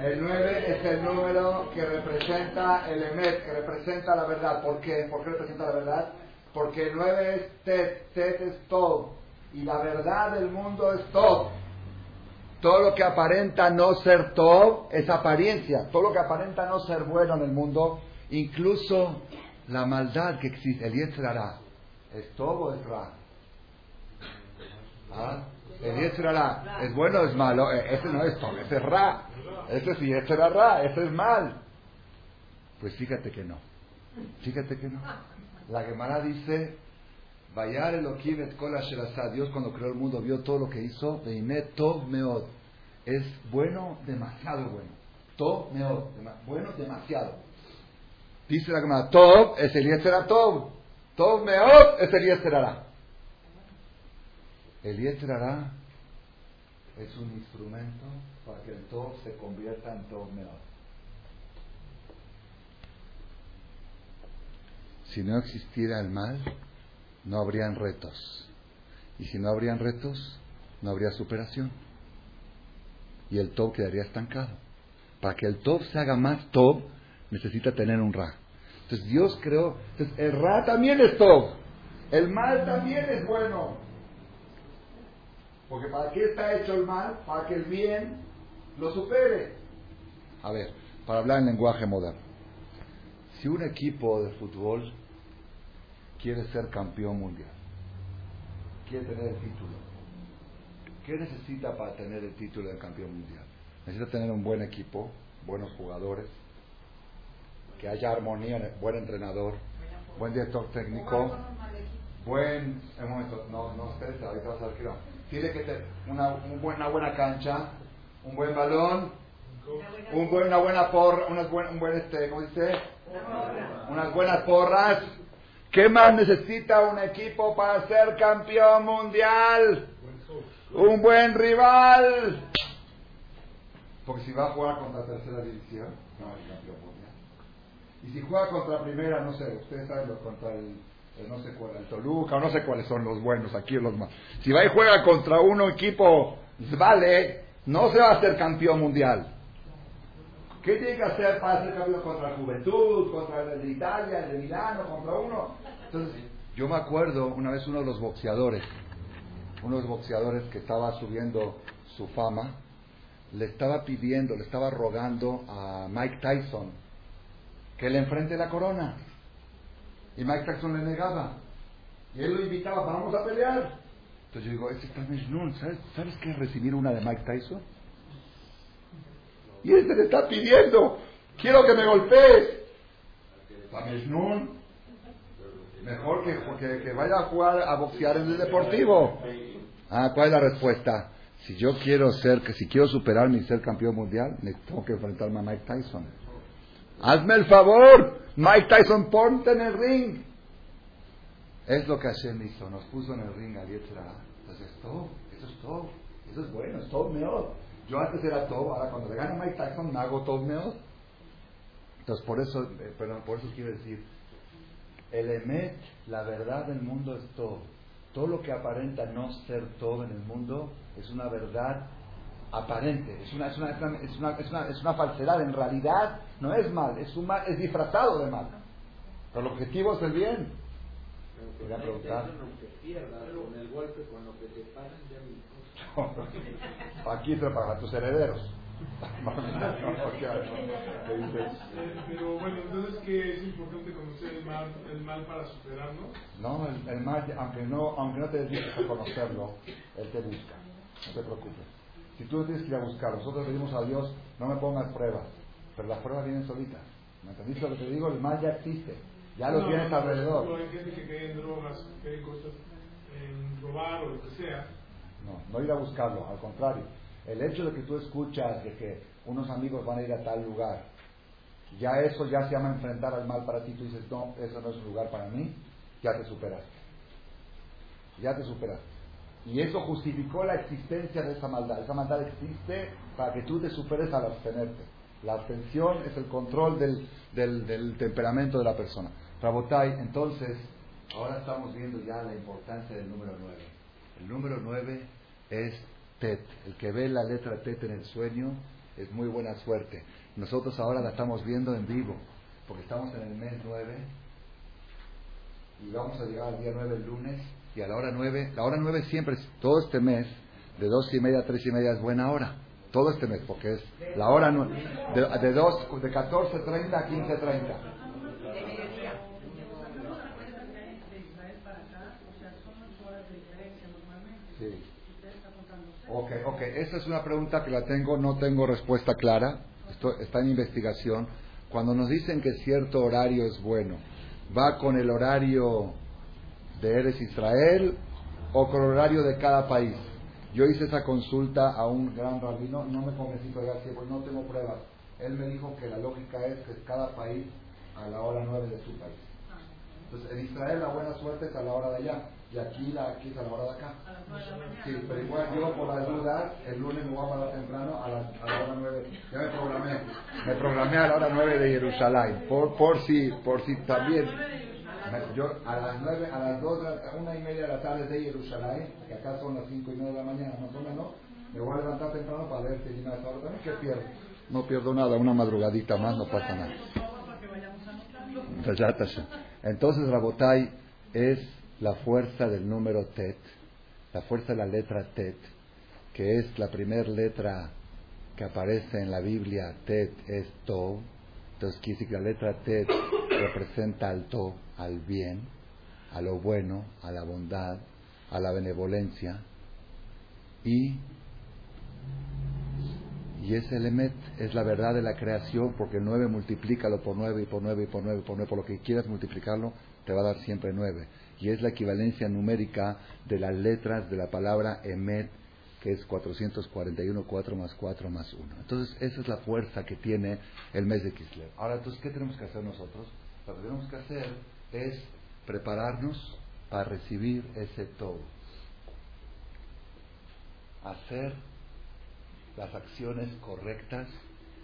[SPEAKER 1] el 9 es el número que representa el emet, que representa la verdad. ¿Por qué? ¿Por qué representa la verdad? Porque el 9 es tet, tet es todo. Y la verdad del mundo es todo. Todo lo que aparenta no ser todo es apariencia. Todo lo que aparenta no ser bueno en el mundo, incluso la maldad que existe, el Yetzirah, ¿es todo es ra? ¿Ah? El Yetzirah es bueno o es malo. E, ese no es todo, ese es ra. Ese sí, ese era ra, ese es mal. Pues fíjate que no. Fíjate que no. La Gemara dice, Vayar Elohim et kol Dios cuando creó el mundo vio todo lo que hizo. Tov meod. Es bueno, demasiado bueno. Tov meod. Bueno, demasiado. Dice la Gemara, Tov es el Yetzirah Tov. Tov meod es el Yetzirah el Yetzirah es un instrumento para que el Tov se convierta en Tov. Si no existiera el mal, no habrían retos. Y si no habrían retos, no habría superación. Y el Tov quedaría estancado. Para que el Tov se haga más Tov, necesita tener un Ra. Entonces Dios creó. Entonces el Ra también es Tov. El mal también es bueno. Porque ¿para qué está hecho el mal? Para que el bien lo supere. A ver, para hablar en lenguaje moderno. Si un equipo de fútbol quiere ser campeón mundial quiere tener el título. ¿Qué necesita para tener el título de campeón mundial? Necesita tener un buen equipo, buenos jugadores, que haya armonía, buen entrenador, buen director técnico, buen, un momento, no, no, espérate, ahorita vas a ver que no. Tiene que tener una, una buena cancha, un buen balón, un buen, una buena porra, unas buen, un buen, este, ¿cómo dice? Unas buenas porras. ¿Qué más necesita un equipo para ser campeón mundial? Un buen rival. Porque si va a jugar contra tercera división, no es campeón mundial. Y si juega contra primera, no sé, ustedes saben, lo, contra el no sé cuál, el Toluca, o no sé cuáles son los buenos, aquí los más. Si va y juega contra un equipo, vale, no se va a hacer campeón mundial. ¿Qué tiene que hacer para ser campeón contra la Juventud, contra el de Italia, el de Milano, contra uno? Entonces, yo me acuerdo una vez uno de los boxeadores, uno de los boxeadores que estaba subiendo su fama, le estaba pidiendo, le estaba rogando a Mike Tyson que le enfrente la corona. Y Mike Tyson le negaba. Y él lo invitaba, vamos a pelear. Entonces yo digo, ese está Mejnun, ¿sabes, ¿sabes qué es recibir una de Mike Tyson? Y este le está pidiendo, quiero que me golpees. Está Mejnun. Mejor que, que, que vaya a jugar a boxear en el deportivo. Ah, ¿cuál es la respuesta? Si yo quiero ser, que si quiero superarme y ser campeón mundial, me tengo que enfrentarme a Mike Tyson. Hazme el favor, Mike Tyson, ponte en el ring. Es lo que Hashem hizo, nos puso en el ring a Yetzirah. Entonces, todo, eso es todo, eso es bueno, es todo mejor. Yo antes era todo, ahora cuando le gano Mike Tyson me hago todo mejor. Entonces, por eso, eh, perdón, por eso quiero decir, el Emet, la verdad del mundo es todo. Todo lo que aparenta no ser todo en el mundo es una verdad aparente, es es es una, es una, es una, es una falsedad. En realidad no es mal, es, un mal, es disfrazado de mal. Pero el objetivo es el bien. Quería preguntar. Aquí te para tus herederos.
[SPEAKER 2] Pero bueno, entonces, ¿qué es importante conocer el mal, el mal para superarlo?
[SPEAKER 1] No, el, el mal, aunque no, aunque no te dediques a conocerlo, Él te busca. No te preocupes. Si tú no tienes que ir a buscar, nosotros pedimos a Dios, no me pongas pruebas, pero las pruebas vienen solitas. ¿Me entendiste lo que te digo? El mal ya existe, ya lo
[SPEAKER 2] No,
[SPEAKER 1] tienes
[SPEAKER 2] no,
[SPEAKER 1] alrededor.
[SPEAKER 2] no, hay gente que cae en drogas, que en cosas, en robar o lo que sea.
[SPEAKER 1] No, no ir a buscarlo, al contrario. El hecho de que tú escuchas de que unos amigos van a ir a tal lugar, ya eso ya se llama enfrentar al mal para ti. Tú dices, no, eso no es un lugar para mí, ya te superaste. Ya te superaste. Y eso justificó la existencia de esa maldad. Esa maldad existe para que tú te superes al abstenerte. La abstención es el control del, del, del temperamento de la persona. Rabotai, entonces, ahora estamos viendo ya la importancia del número 9. El número 9 es Tet. El que ve la letra Tet en el sueño es muy buena suerte. Nosotros ahora la estamos viendo en vivo, porque estamos en el mes 9 y vamos a llegar al día 9 el lunes y a la hora 9, la hora 9 siempre, todo este mes, de dos y media a tres y media es buena hora. Todo este mes, porque es la hora nue- de, de, de 14.30 a 15.30. Sí. Ok, ok. Esa es una pregunta que la tengo, no tengo respuesta clara. Esto está en investigación. Cuando nos dicen que cierto horario es bueno, ¿va con el horario de Eres Israel o con el horario de cada país? Yo hice esa consulta a un gran rabino, no me convencí todavía, pues no tengo pruebas. Él me dijo que la lógica es que cada país a la hora 9 de su país. Entonces, en Israel la buena suerte es a la hora de allá, y aquí, la, aquí es a la hora de acá. Sí, pero igual yo por las dudas, el lunes me voy a parar temprano a la, a la hora 9. Ya me programé. Me programé a la hora 9 de Jerusalén. Por, por si, por si también. Yo a las 9, a las 2, a una y media de la tarde de Jerusalén, que acá son las 5 y media de la mañana más o menos, me voy a levantar temprano para ver si a esa hora también. ¿Qué pierdo? No pierdo nada, una madrugadita más, no pasa nada. Entonces, Rabotai es la fuerza del número Tet, la fuerza de la letra Tet, que es la primera letra que aparece en la Biblia, Tet es To. Entonces, quiere decir que la letra Tet representa al To, al bien, a lo bueno, a la bondad. a la benevolencia y y ese element es la verdad de la creación, porque el 9 multiplícalo por 9 y por 9 y por 9 y por 9, por lo que quieras multiplicarlo, te va a dar siempre 9. Y es la equivalencia numérica de las letras de la palabra emet, que es 441, 4 más 4 más 1. Entonces, esa es la fuerza que tiene el mes de Kislev. Ahora, entonces, ¿qué tenemos que hacer nosotros? Lo que tenemos que hacer es prepararnos para recibir ese todo. Hacer las acciones correctas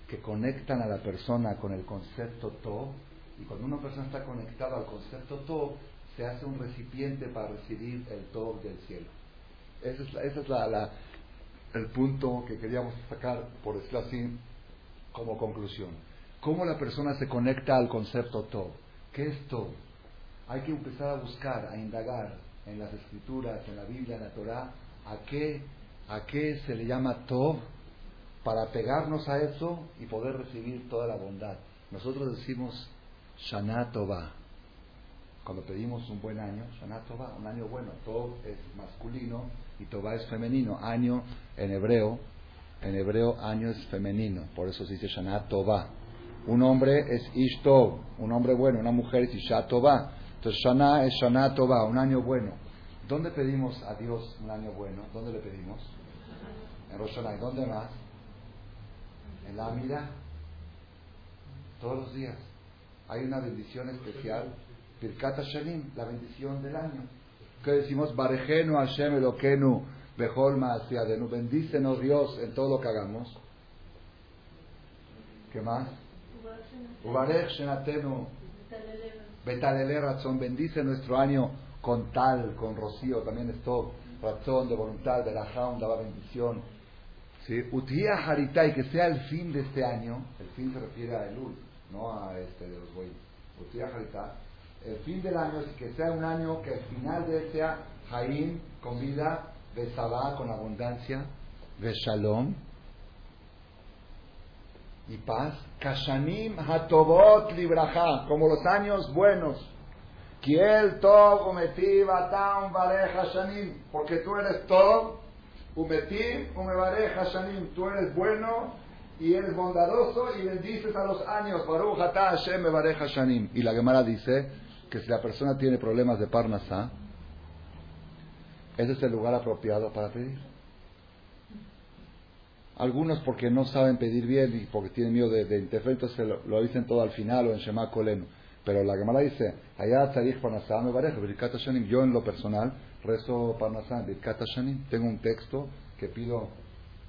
[SPEAKER 1] que conectan a la persona con el concepto to y cuando una persona está conectada al concepto to se hace un recipiente para recibir el to del cielo. Ese es, ese es la, el punto que queríamos sacar por decirlo así como conclusión cómo la persona se conecta al concepto to ¿qué es to? hay que empezar a buscar a indagar en las escrituras en la Biblia en la Torah a qué a qué se le llama to para pegarnos a eso y poder recibir toda la bondad. Nosotros decimos Shana Tova. Cuando pedimos un buen año, Shana Tova, un año bueno. Tov es masculino y Tova es femenino. Año en hebreo, en hebreo año es femenino. Por eso se dice Shana Tova. Un hombre es Ish Tov, un hombre bueno. Una mujer es Isha Tova. Entonces Shana es Shana Tova, un año bueno. ¿Dónde pedimos a Dios un año bueno? ¿Dónde le pedimos? En Rosh ¿Y dónde más? en la mira todos los días. Hay una bendición especial, Pirkata Shalim, la bendición del año. Que decimos, Barejenu Hashem Elokenu, Maasiadenu, bendícenos Dios en todo lo que hagamos. ¿Qué más? Ubarej Shenatenu, Betalele Razón, bendice nuestro año con tal, con rocío, también esto, razón de voluntad, de la daba bendición ¿sí? Utía Haritai, que sea el fin de este año, el fin se refiere a Elul, no a este de los bueyes. Utía Haritai, el fin del año, que sea un año que al final de este sea Jaim, con vida, Besabá, con abundancia, Beshalom, y paz, Kashanim Hatobot Libraja, como los años buenos. Kiel Tov Umetiv Atam Vale Hashanim, porque tú eres Tov Umetim, Umebare Hashanim, tú eres bueno y eres bondadoso y bendices a los años. Baruch Ata Hashem Mebare Hashanim. Y la Gemara dice que si la persona tiene problemas de Parnasá, ese es el lugar apropiado para pedir. Algunos porque no saben pedir bien y porque tienen miedo de, de entonces lo, dicen todo al final o en Shema Kolenu. Pero la Gemara dice, allá Tzarich Parnasá me Birkat Hashanim. Yo en lo personal rezo Parnasá, Birkat Hashanim. Tengo un texto que pido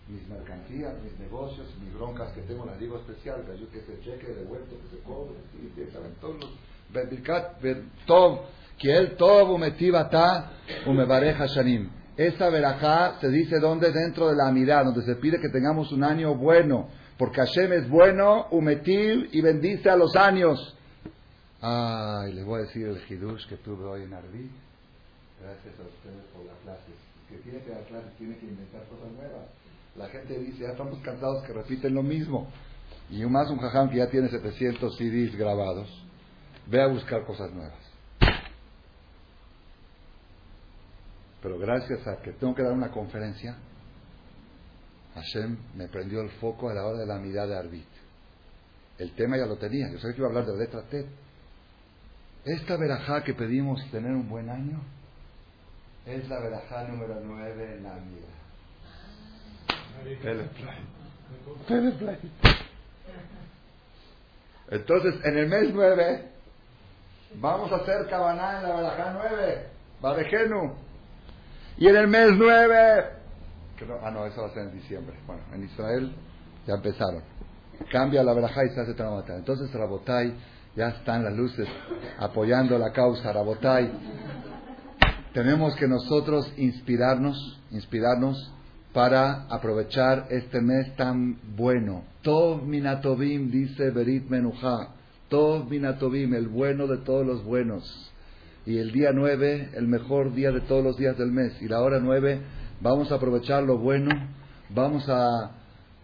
[SPEAKER 1] mis mercancías, mis negocios, mis broncas que tengo, las digo especial, que, que se cheque devuelto, que se cobre, que saben todos. Birkat, Tov, que él Tov umetivata umevarech Hashanim. Esa verajá se dice donde dentro de la mirada, donde se pide que tengamos un año bueno, porque Hashem es bueno, umetiv y bendice a los años. Ay, les voy a decir el hidush que tuve hoy en Arví. Gracias a ustedes por las clases. Que tiene que dar clases, tiene que inventar cosas nuevas. La gente dice, ya estamos cansados que repiten lo mismo. Y más un jajam que ya tiene 700 CDs grabados, ve a buscar cosas nuevas. Pero gracias a que tengo que dar una conferencia, Hashem me prendió el foco a la hora de la mirada de Arbit. El tema ya lo tenía, yo sabía que iba a hablar de la letra T, esta verajá que pedimos tener un buen año es la verajá número 9 en la vida. Entonces, en el mes 9 vamos a hacer cabaná en la verajá 9, Barejenu. Y en el mes 9, ah no, eso va a ser en diciembre. Bueno, en Israel ya empezaron. Cambia la verajá y se hace Tramatai. Entonces, Rabotai ya están las luces apoyando la causa, Rabotay. Tenemos que nosotros inspirarnos, inspirarnos para aprovechar este mes tan bueno. Tov Minatovim, dice Berit Menuja. Tov Minatovim, el bueno de todos los buenos. Y el día nueve, el mejor día de todos los días del mes. Y la hora nueve, vamos a aprovechar lo bueno, vamos a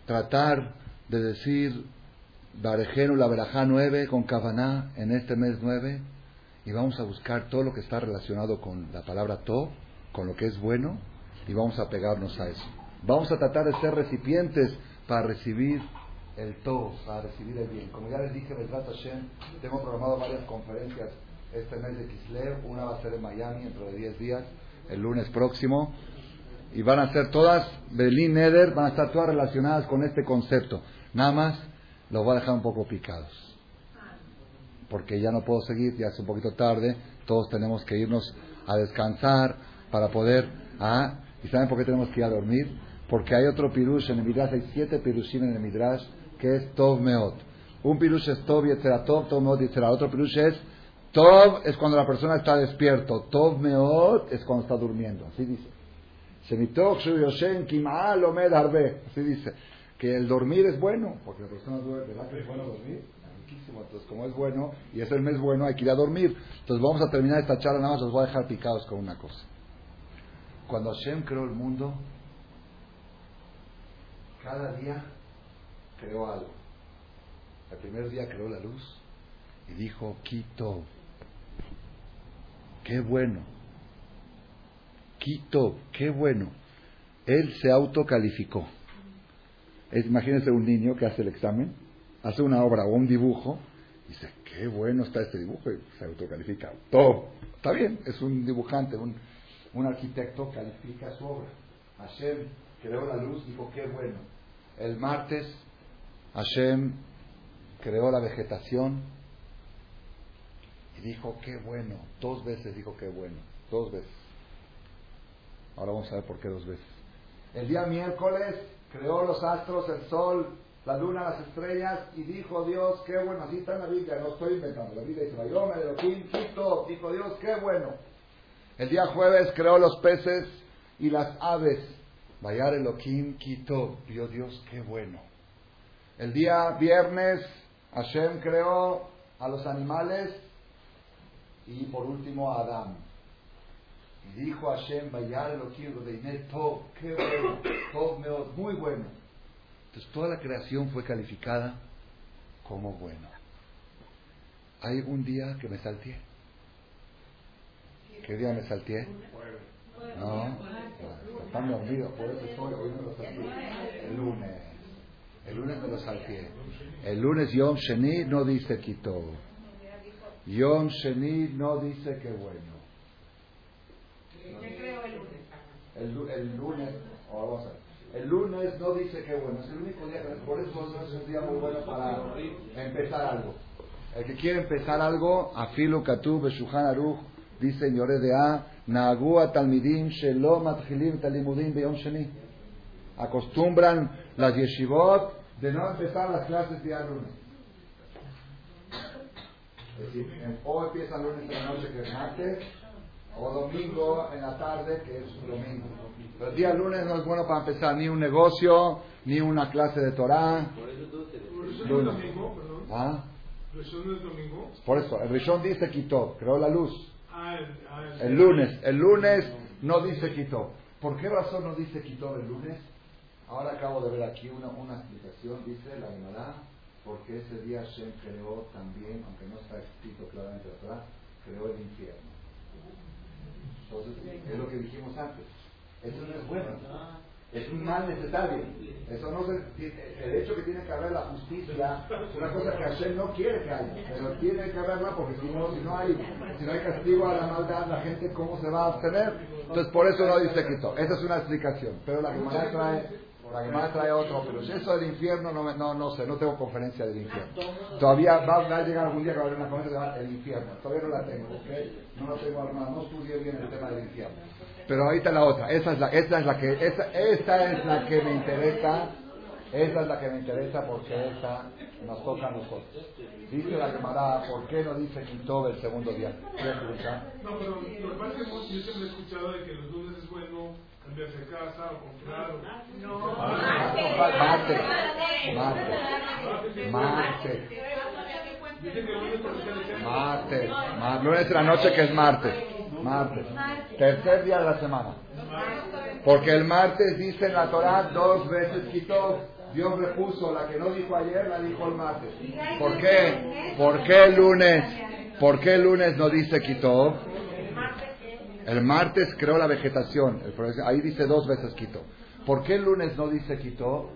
[SPEAKER 1] tratar de decir Barejenu, la Berajá 9 con Kavaná en este mes 9 y vamos a buscar todo lo que está relacionado con la palabra To, con lo que es bueno y vamos a pegarnos a eso. Vamos a tratar de ser recipientes para recibir el todo, para recibir el bien. Como ya les dije, Hashem, tengo programado varias conferencias este mes de Kislev. Una va a ser en Miami dentro de 10 días, el lunes próximo. Y van a ser todas, Berlín, Neder, van a estar todas relacionadas con este concepto. Nada más los voy a dejar un poco picados. Porque ya no puedo seguir, ya es un poquito tarde. Todos tenemos que irnos a descansar para poder. Ah, ¿Y saben por qué tenemos que ir a dormir? Porque hay otro pirush en el Midrash, hay siete pirushim en el Midrash, que es Tov Meot. Un pirush es Tov y Tov, Tov Meot y Otro pirush es Tov es cuando la persona está despierto. Tov Meot es cuando está durmiendo. Así dice. Así dice. Que el dormir es bueno, porque la persona duerme, ¿verdad que es bueno dormir? Entonces, como es bueno y es el mes bueno, hay que ir a dormir. Entonces, vamos a terminar esta charla, nada más los voy a dejar picados con una cosa. Cuando Hashem creó el mundo, cada día creó algo. El primer día creó la luz y dijo, Quito, qué bueno. Quito, qué bueno. Él se autocalificó. Imagínense un niño que hace el examen, hace una obra o un dibujo, y dice, qué bueno está este dibujo, y se autocalifica. Todo. Está bien, es un dibujante, un, un arquitecto califica su obra. Hashem creó la luz, dijo, qué bueno. El martes Hashem creó la vegetación dijo, qué bueno. Dos veces dijo, qué bueno. Dos veces. Ahora vamos a ver por qué dos veces. El día miércoles creó los astros, el sol, la luna, las estrellas y dijo Dios, qué bueno. Así está en la Biblia, no estoy inventando. La Biblia dice, yo me lo quito. Dijo Dios, qué bueno. El día jueves creó los peces y las aves. Vayar Elohim quitó. Vio Dios, qué bueno. El día viernes Hashem creó a los animales y por último a Adán. Y dijo Hashem, Vayar Elohim Tov, qué bueno, Tov muy bueno. Entonces toda la creación fue calificada como bueno. Hay un día que me salté. ¿Qué día me salté? No, están dormidos, por eso estoy, hoy no lo salté. El lunes. El lunes me lo salté. El lunes Yom Sheni no dice quitó. Yom Sheni no dice que bueno. El, el lunes, vamos a ver. El lunes no dice que bueno, es el único día por eso es un día muy bueno para empezar algo. El que quiere empezar algo, Afilu Katu Beshuhan Aruch, dice señores de A, Nagua Talmidim Shelo Matchilim Talimudim Beyom Sheni. Acostumbran las yeshivot de no empezar las clases día lunes. Es decir, o empiezan lunes en la noche que es martes, o domingo en la tarde que es domingo. Pero el día lunes no es bueno para empezar ni un negocio, ni una clase de Torah.
[SPEAKER 2] Lunes. domingo, perdón.
[SPEAKER 1] ¿Ah?
[SPEAKER 2] ¿Rishon es domingo?
[SPEAKER 1] Por eso, el Rishon dice quitó, creó la luz.
[SPEAKER 2] Ah, el, ah,
[SPEAKER 1] el lunes, el lunes no dice quitó. ¿Por qué razón no dice quitó el lunes? Ahora acabo de ver aquí una, una explicación, dice la Gemara, porque ese día Shem creó también, aunque no está escrito claramente atrás, creó el infierno. Entonces, es lo que dijimos antes. Eso no es bueno. Es un mal necesario. Eso no se, el hecho que tiene que haber la justicia es una cosa que Hashem no quiere que haya, pero tiene que haberla porque si no, si no hay, si no hay castigo a la maldad, la gente cómo se va a abstener. Entonces por eso no dice quito. Esa es una explicación. Pero la Gemara trae, la Gemara trae otro. Pero si eso del infierno no, no, no sé, no tengo conferencia del infierno. Todavía va, a llegar algún día que va a haber una conferencia del infierno. Todavía no la tengo, ¿ok? No la tengo armada, no estudié bien el tema del infierno. Pero ahorita la otra, esa es la, esa es la que, esa, esa es la que me interesa, esa es la que me interesa porque esa nos toca a nosotros. Dice la Gemara, ¿por qué no dice Quito el segundo día?
[SPEAKER 2] No, pero lo que pasa es que yo siempre he escuchado de que los lunes es bueno cambiarse casa o comprar o... No,
[SPEAKER 1] martes, martes, martes. Martes, martes, lunes de la noche que es martes. Martes. Tercer día de la semana. Porque el martes dice en la Torah dos veces quitó. Dios repuso la que no dijo ayer, la dijo el martes. ¿Por qué? ¿Por qué el lunes? ¿Por qué el lunes no dice quitó? El martes creó la vegetación. Ahí dice dos veces quitó. ¿Por qué el lunes no dice quitó?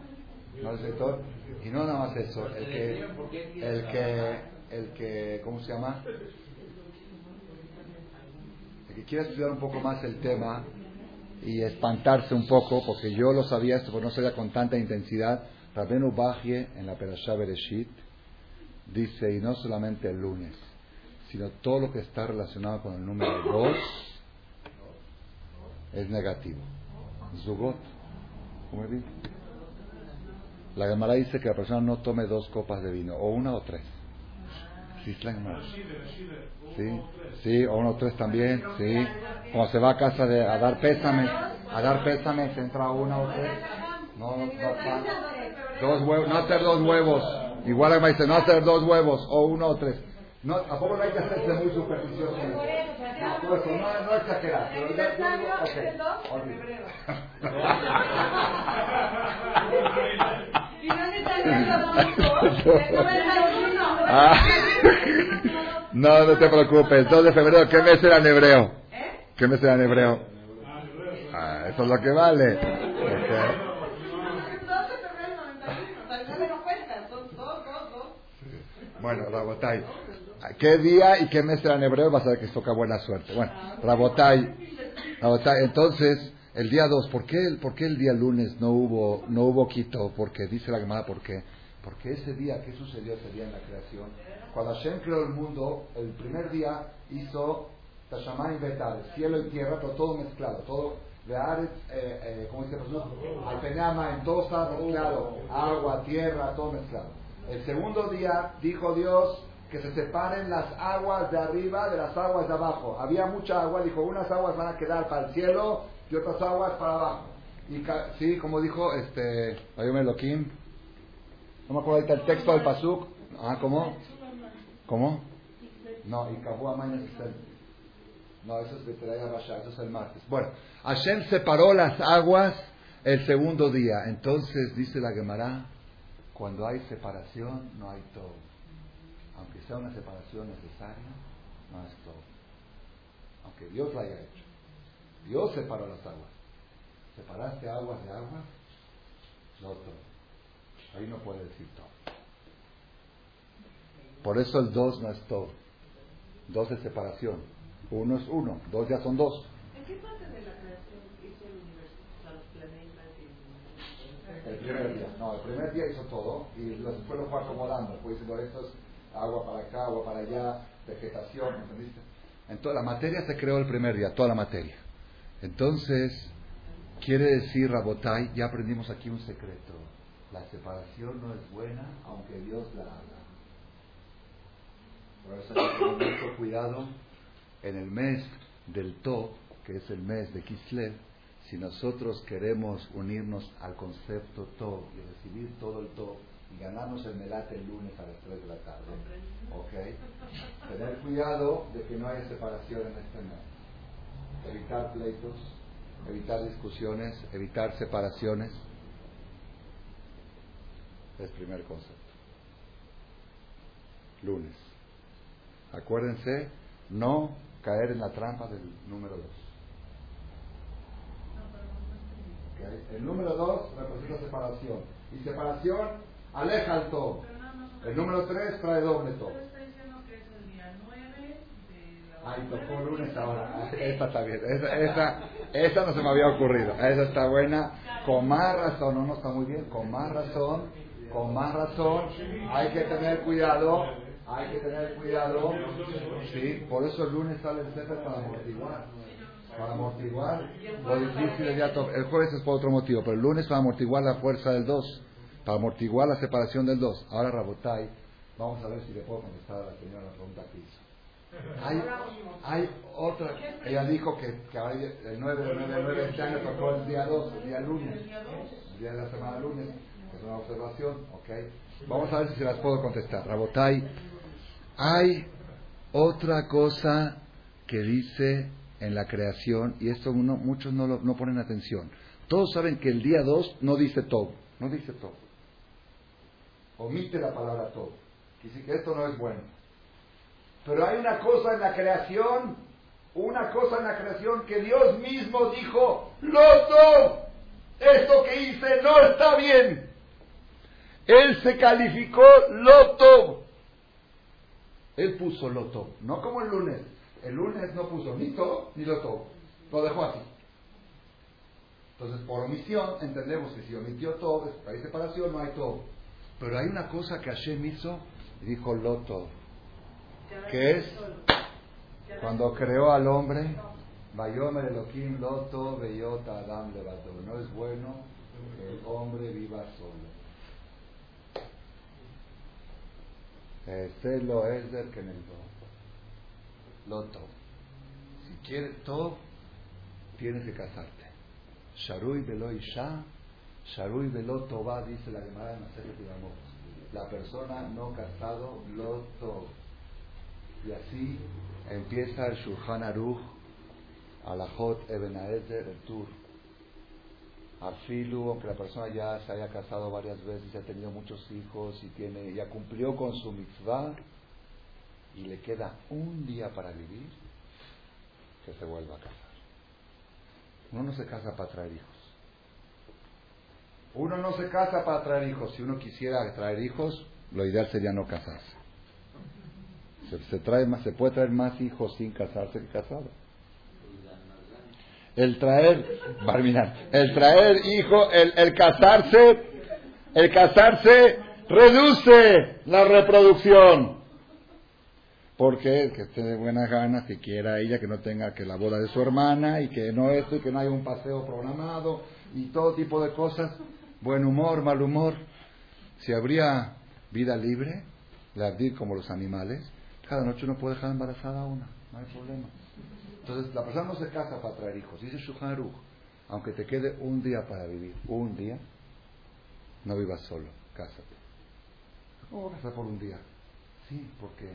[SPEAKER 1] No dice quitó. Y no nada más eso. El que, el que, el que, ¿cómo se llama? El que quiera estudiar un poco más el tema y espantarse un poco, porque yo lo sabía esto, pero no sabía con tanta intensidad. Rabenu Bajie en la Perashá Bereshit dice, y no solamente el lunes, sino todo lo que está relacionado con el número 2 es negativo. Zugot, ¿cómo es bien? La Gemara dice que la persona no tome dos copas de vino, o una o tres. Sí. Sí, o uno o tres también, sí. Como se va a casa de, a dar pésame, a dar pésame, se entra una o tres. No, no, no. Dos huevos, no hacer dos huevos. Igual la dice, no hacer dos huevos, o uno o tres. No, tampoco no hay que hacerse muy supersticioso. No, no, no, no exagerar. Pero ya- digo, olvídalo.
[SPEAKER 4] ¿Y dónde está el.
[SPEAKER 1] Ah. No, no te preocupes. 2 de febrero, ¿qué mes era en hebreo? ¿Qué mes era en hebreo? Ah, eso es lo que vale. Ok.
[SPEAKER 4] 2 de febrero del 91. Tal vez no cuenta. Son 2, 2, 2.
[SPEAKER 1] Bueno, Rabotai. ¿Qué día y qué mes era en hebreo? Vas a ver que toca buena suerte. Bueno, Rabotai. Rabotai. Entonces, el día 2, ¿por qué, ¿por qué el día lunes no hubo, no hubo quito? Porque dice la Gemara, ¿por qué? Porque ese día, ¿qué sucedió ese día en la creación? Cuando Hashem creó el mundo, el primer día hizo Tashamayim Betal, cielo y tierra, pero todo mezclado, todo de Ares, eh, eh, ¿cómo dice? Pues no, Alpenama, en todo estaba mezclado, agua, tierra, todo mezclado. El segundo día dijo Dios que se separen las aguas de arriba de las aguas de abajo. Había mucha agua, dijo, unas aguas van a quedar para el cielo y otras aguas para abajo. Y sí, como dijo este Ayom no me acuerdo ahorita el texto del Pasuk. Ah, ¿cómo? ¿Cómo? No, y No, eso es eso es el martes. Bueno, Hashem separó las aguas el segundo día. Entonces dice la Gemara, cuando hay separación no hay todo. Aunque sea una separación necesaria, no es todo. Aunque Dios la haya hecho. Dios separó las aguas. Separaste aguas de aguas, no todo. Ahí no puede decir todo. Por eso el dos no es todo. Dos es separación. Uno es uno, dos ya son dos.
[SPEAKER 4] ¿En qué parte de la creación hizo el universo? Los planetas y...
[SPEAKER 1] El primer día, no, el primer día hizo todo y después lo fue acomodando. Fue diciendo esto es agua para acá, agua para allá, vegetación, ¿entendiste? Entonces la materia se creó el primer día, toda la materia. Entonces, quiere decir, Rabotai, ya aprendimos aquí un secreto. La separación no es buena, aunque Dios la haga. Por eso hay que tener mucho cuidado en el mes del To, que es el mes de Kislev, si nosotros queremos unirnos al concepto To y recibir todo el To y ganarnos el melate el lunes a las 3 de la tarde, ¿ok? Tener cuidado de que no haya separación en este mes. Evitar pleitos, evitar discusiones, evitar separaciones. Es primer concepto. Lunes. Acuérdense, no caer en la trampa del número 2. El número 2 representa separación. Y separación aleja al todo. El número 3 trae doble todo.
[SPEAKER 5] está diciendo que es el día 9 de
[SPEAKER 1] Ay, tocó lunes ahora. Esta está bien. Esa, esa, esa no se me había ocurrido. Esa está buena. Con más razón, no, no está muy bien. Con más razón, con más razón. Hay que tener cuidado. Hay que tener cuidado. Sí, por eso el lunes sale el Sefer para amortiguar. Para amortiguar lo difícil to- El jueves es por otro motivo, pero el lunes para amortiguar la fuerza del 2. Para amortiguar la separación del 2. Ahora Rabotai, vamos a ver si le puedo contestar a la señora la pregunta que hizo. Hay, hay otra, ella dijo que, el 9 de 9 de 9 este año tocó el día 2, el día lunes, el día de la semana lunes, es una observación, ¿ok? Vamos a ver si se las puedo contestar. Rabotai, hay otra cosa que dice en la creación, y esto uno, muchos no, lo, no ponen atención. Todos saben que el día 2 no dice todo, no dice todo. Omite la palabra todo. Dice que esto no es bueno. Pero hay una cosa en la creación una cosa en la creación que Dios mismo dijo, Loto, esto que hice no está bien. Él se calificó Loto. Él puso Loto, no como el lunes. El lunes no puso ni To ni Loto, lo dejó así. Entonces, por omisión, entendemos que si omitió todo, hay separación, no hay todo. Pero hay una cosa que Hashem hizo dijo Loto, que es cuando creó al hombre, Bayomer Elohim Loto Beyota Adam Levato. No es bueno que el hombre viva solo. Este lo es del que el Loto. Si quieres todo, tienes que casarte. Sharui Velo Isha, Sharui Velo Toba, dice la en Masejet Yamot. La persona no casado, Loto. Y así empieza el Shulchan Aruch, Alajot Eben Haezer, el Tur. Afilu, aunque la persona ya se haya casado varias veces, ha tenido muchos hijos y tiene, ya cumplió con su mitzvah y le queda un día para vivir, que se vuelva a casar. Uno no se casa para traer hijos. Uno no se casa para traer hijos. Si uno quisiera traer hijos, lo ideal sería no casarse. Se, trae más, se puede traer más hijos sin casarse que casado. El traer, el traer hijo, el, el casarse, el casarse reduce la reproducción. Porque el que esté de buenas ganas, que quiera ella que no tenga que la boda de su hermana y que no esto y que no haya un paseo programado y todo tipo de cosas. Buen humor, mal humor. Si habría vida libre, la vida como los animales, cada noche uno puede dejar embarazada a una, no hay problema. Entonces, la persona no se casa para traer hijos. Dice Shulchan aunque te quede un día para vivir, un día, no vivas solo, cásate. ¿Cómo vas a casar por un día? Sí, porque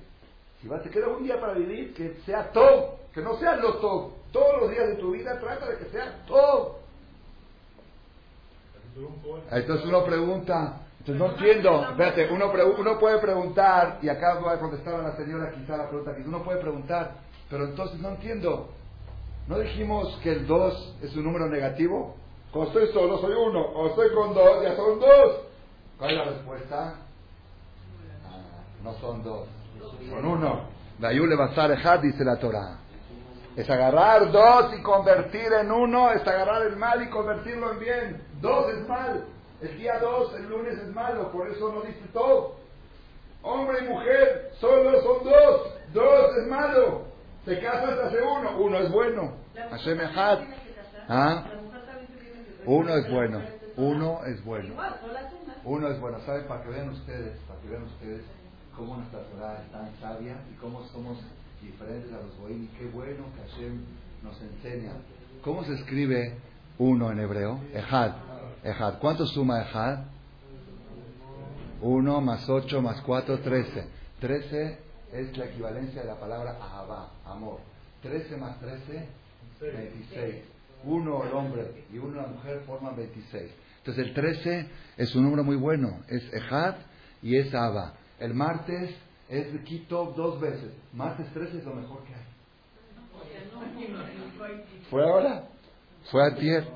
[SPEAKER 1] si vas, te queda un día para vivir, que sea todo, que no sea lo todo. Todos los días de tu vida trata de que sea todo. Entonces uno pregunta, entonces no entiendo, espérate, uno, pre- uno puede preguntar, y acá voy a contestar a la señora quizá la pregunta que uno puede preguntar, pero entonces no entiendo. ¿No dijimos que el 2 es un número negativo? Cuando estoy solo soy uno, o estoy con dos, ya son dos. ¿Cuál es la respuesta? Ah, no son dos, son uno. Dayule basar ejad, dice la Torah. Es agarrar dos y convertir en uno, es agarrar el mal y convertirlo en bien. Dos es mal. El día dos, el lunes es malo, por eso no dice todo. Hombre y mujer, solo son dos. Dos es malo. Te casas, hace uno. Uno es bueno. Hashem. ¿Ah? Uno es bueno. Uno es bueno. Uno es bueno, ¿saben? Para que vean ustedes, para que vean ustedes cómo nuestra Torah es tan sabia y cómo somos diferentes a los goyim y qué bueno que Hashem nos enseña. ¿Cómo se escribe uno en hebreo? Ejad. Ejad. ¿Cuánto suma Ejad? Uno más ocho más cuatro, trece. Trece es la equivalencia de la palabra ahabá, amor. Trece más trece, veintiséis. Uno el hombre y uno la mujer forman 26. Entonces el 13 es un número muy bueno, es Ejad y es Abba. El martes es Quito dos veces. Martes 13 es lo mejor que hay. ¿Fue ahora? Fue antier.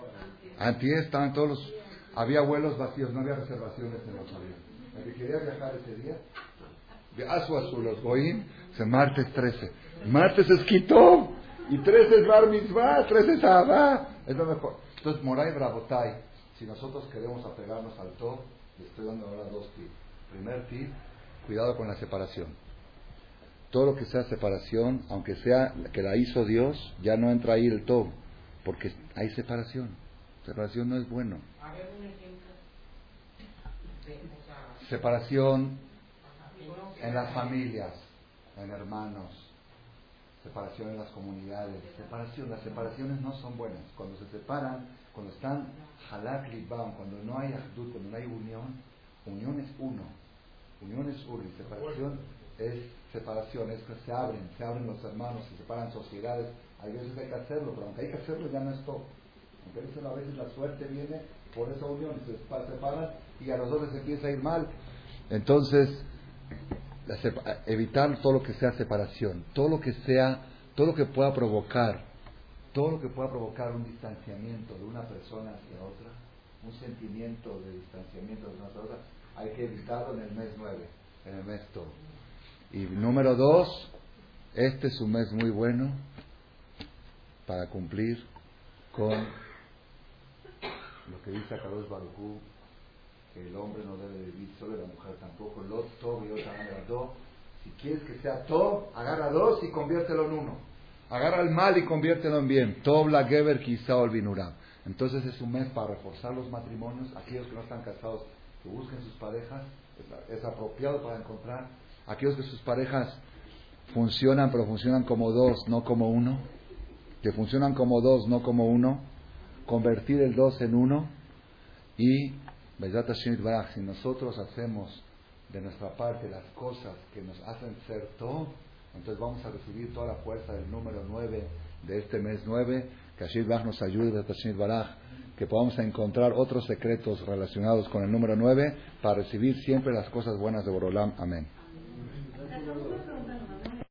[SPEAKER 1] Antier estaban todos los... Había vuelos vacíos, no había reservaciones en los aviones. El que quería viajar ese día, de Azu Azul, los Goim, es martes 13. Martes es Quito. Y 13 es Bar Mitzvah, 13 es Abba. Es lo mejor. Entonces, Moray Brabotai, si nosotros queremos apegarnos al todo, le estoy dando ahora dos tips. Primer tip, cuidado con la separación. Todo lo que sea separación, aunque sea que la hizo Dios, ya no entra ahí el todo, porque hay separación. Separación no es bueno. Separación en las familias, en hermanos, separación en las comunidades, separación, las separaciones no son buenas. Cuando se separan, cuando están halak libam, cuando no hay ahdut, cuando no hay unión, unión es uno, unión es y separación es separación, es que se abren, se abren los hermanos, se separan sociedades, hay veces hay que hacerlo, pero aunque hay que hacerlo ya no es todo. Aunque a veces la suerte viene por esa unión, se sepa- separan y a los dos les empieza a ir mal. Entonces, evitar todo lo que sea separación, todo lo que sea todo lo que pueda provocar, todo lo que pueda provocar un distanciamiento de una persona hacia otra, un sentimiento de distanciamiento de una hacia otra, hay que evitarlo en el mes 9, en el mes todo. Y número dos, este es un mes muy bueno para cumplir con lo que dice Akadosh Baruchú, que el hombre no debe vivir solo y la mujer tampoco. Lot, Tov y otra. Si quieres que sea Tov, agarra dos y conviértelo en uno. Agarra el mal y conviértelo en bien. Tov la Geber quizá olvinurá. Entonces es un mes para reforzar los matrimonios. Aquellos que no están casados, que busquen sus parejas. Es, es apropiado para encontrar. Aquellos que sus parejas funcionan, pero funcionan como dos, no como uno. Que funcionan como dos, no como uno. Convertir el dos en uno. Y si nosotros hacemos de nuestra parte las cosas que nos hacen ser todo, entonces vamos a recibir toda la fuerza del número 9 de este mes 9, que Hashem Yitbaraj nos ayude, Yitbaraj, que podamos encontrar otros secretos relacionados con el número 9 para recibir siempre las cosas buenas de Borolam. Amén.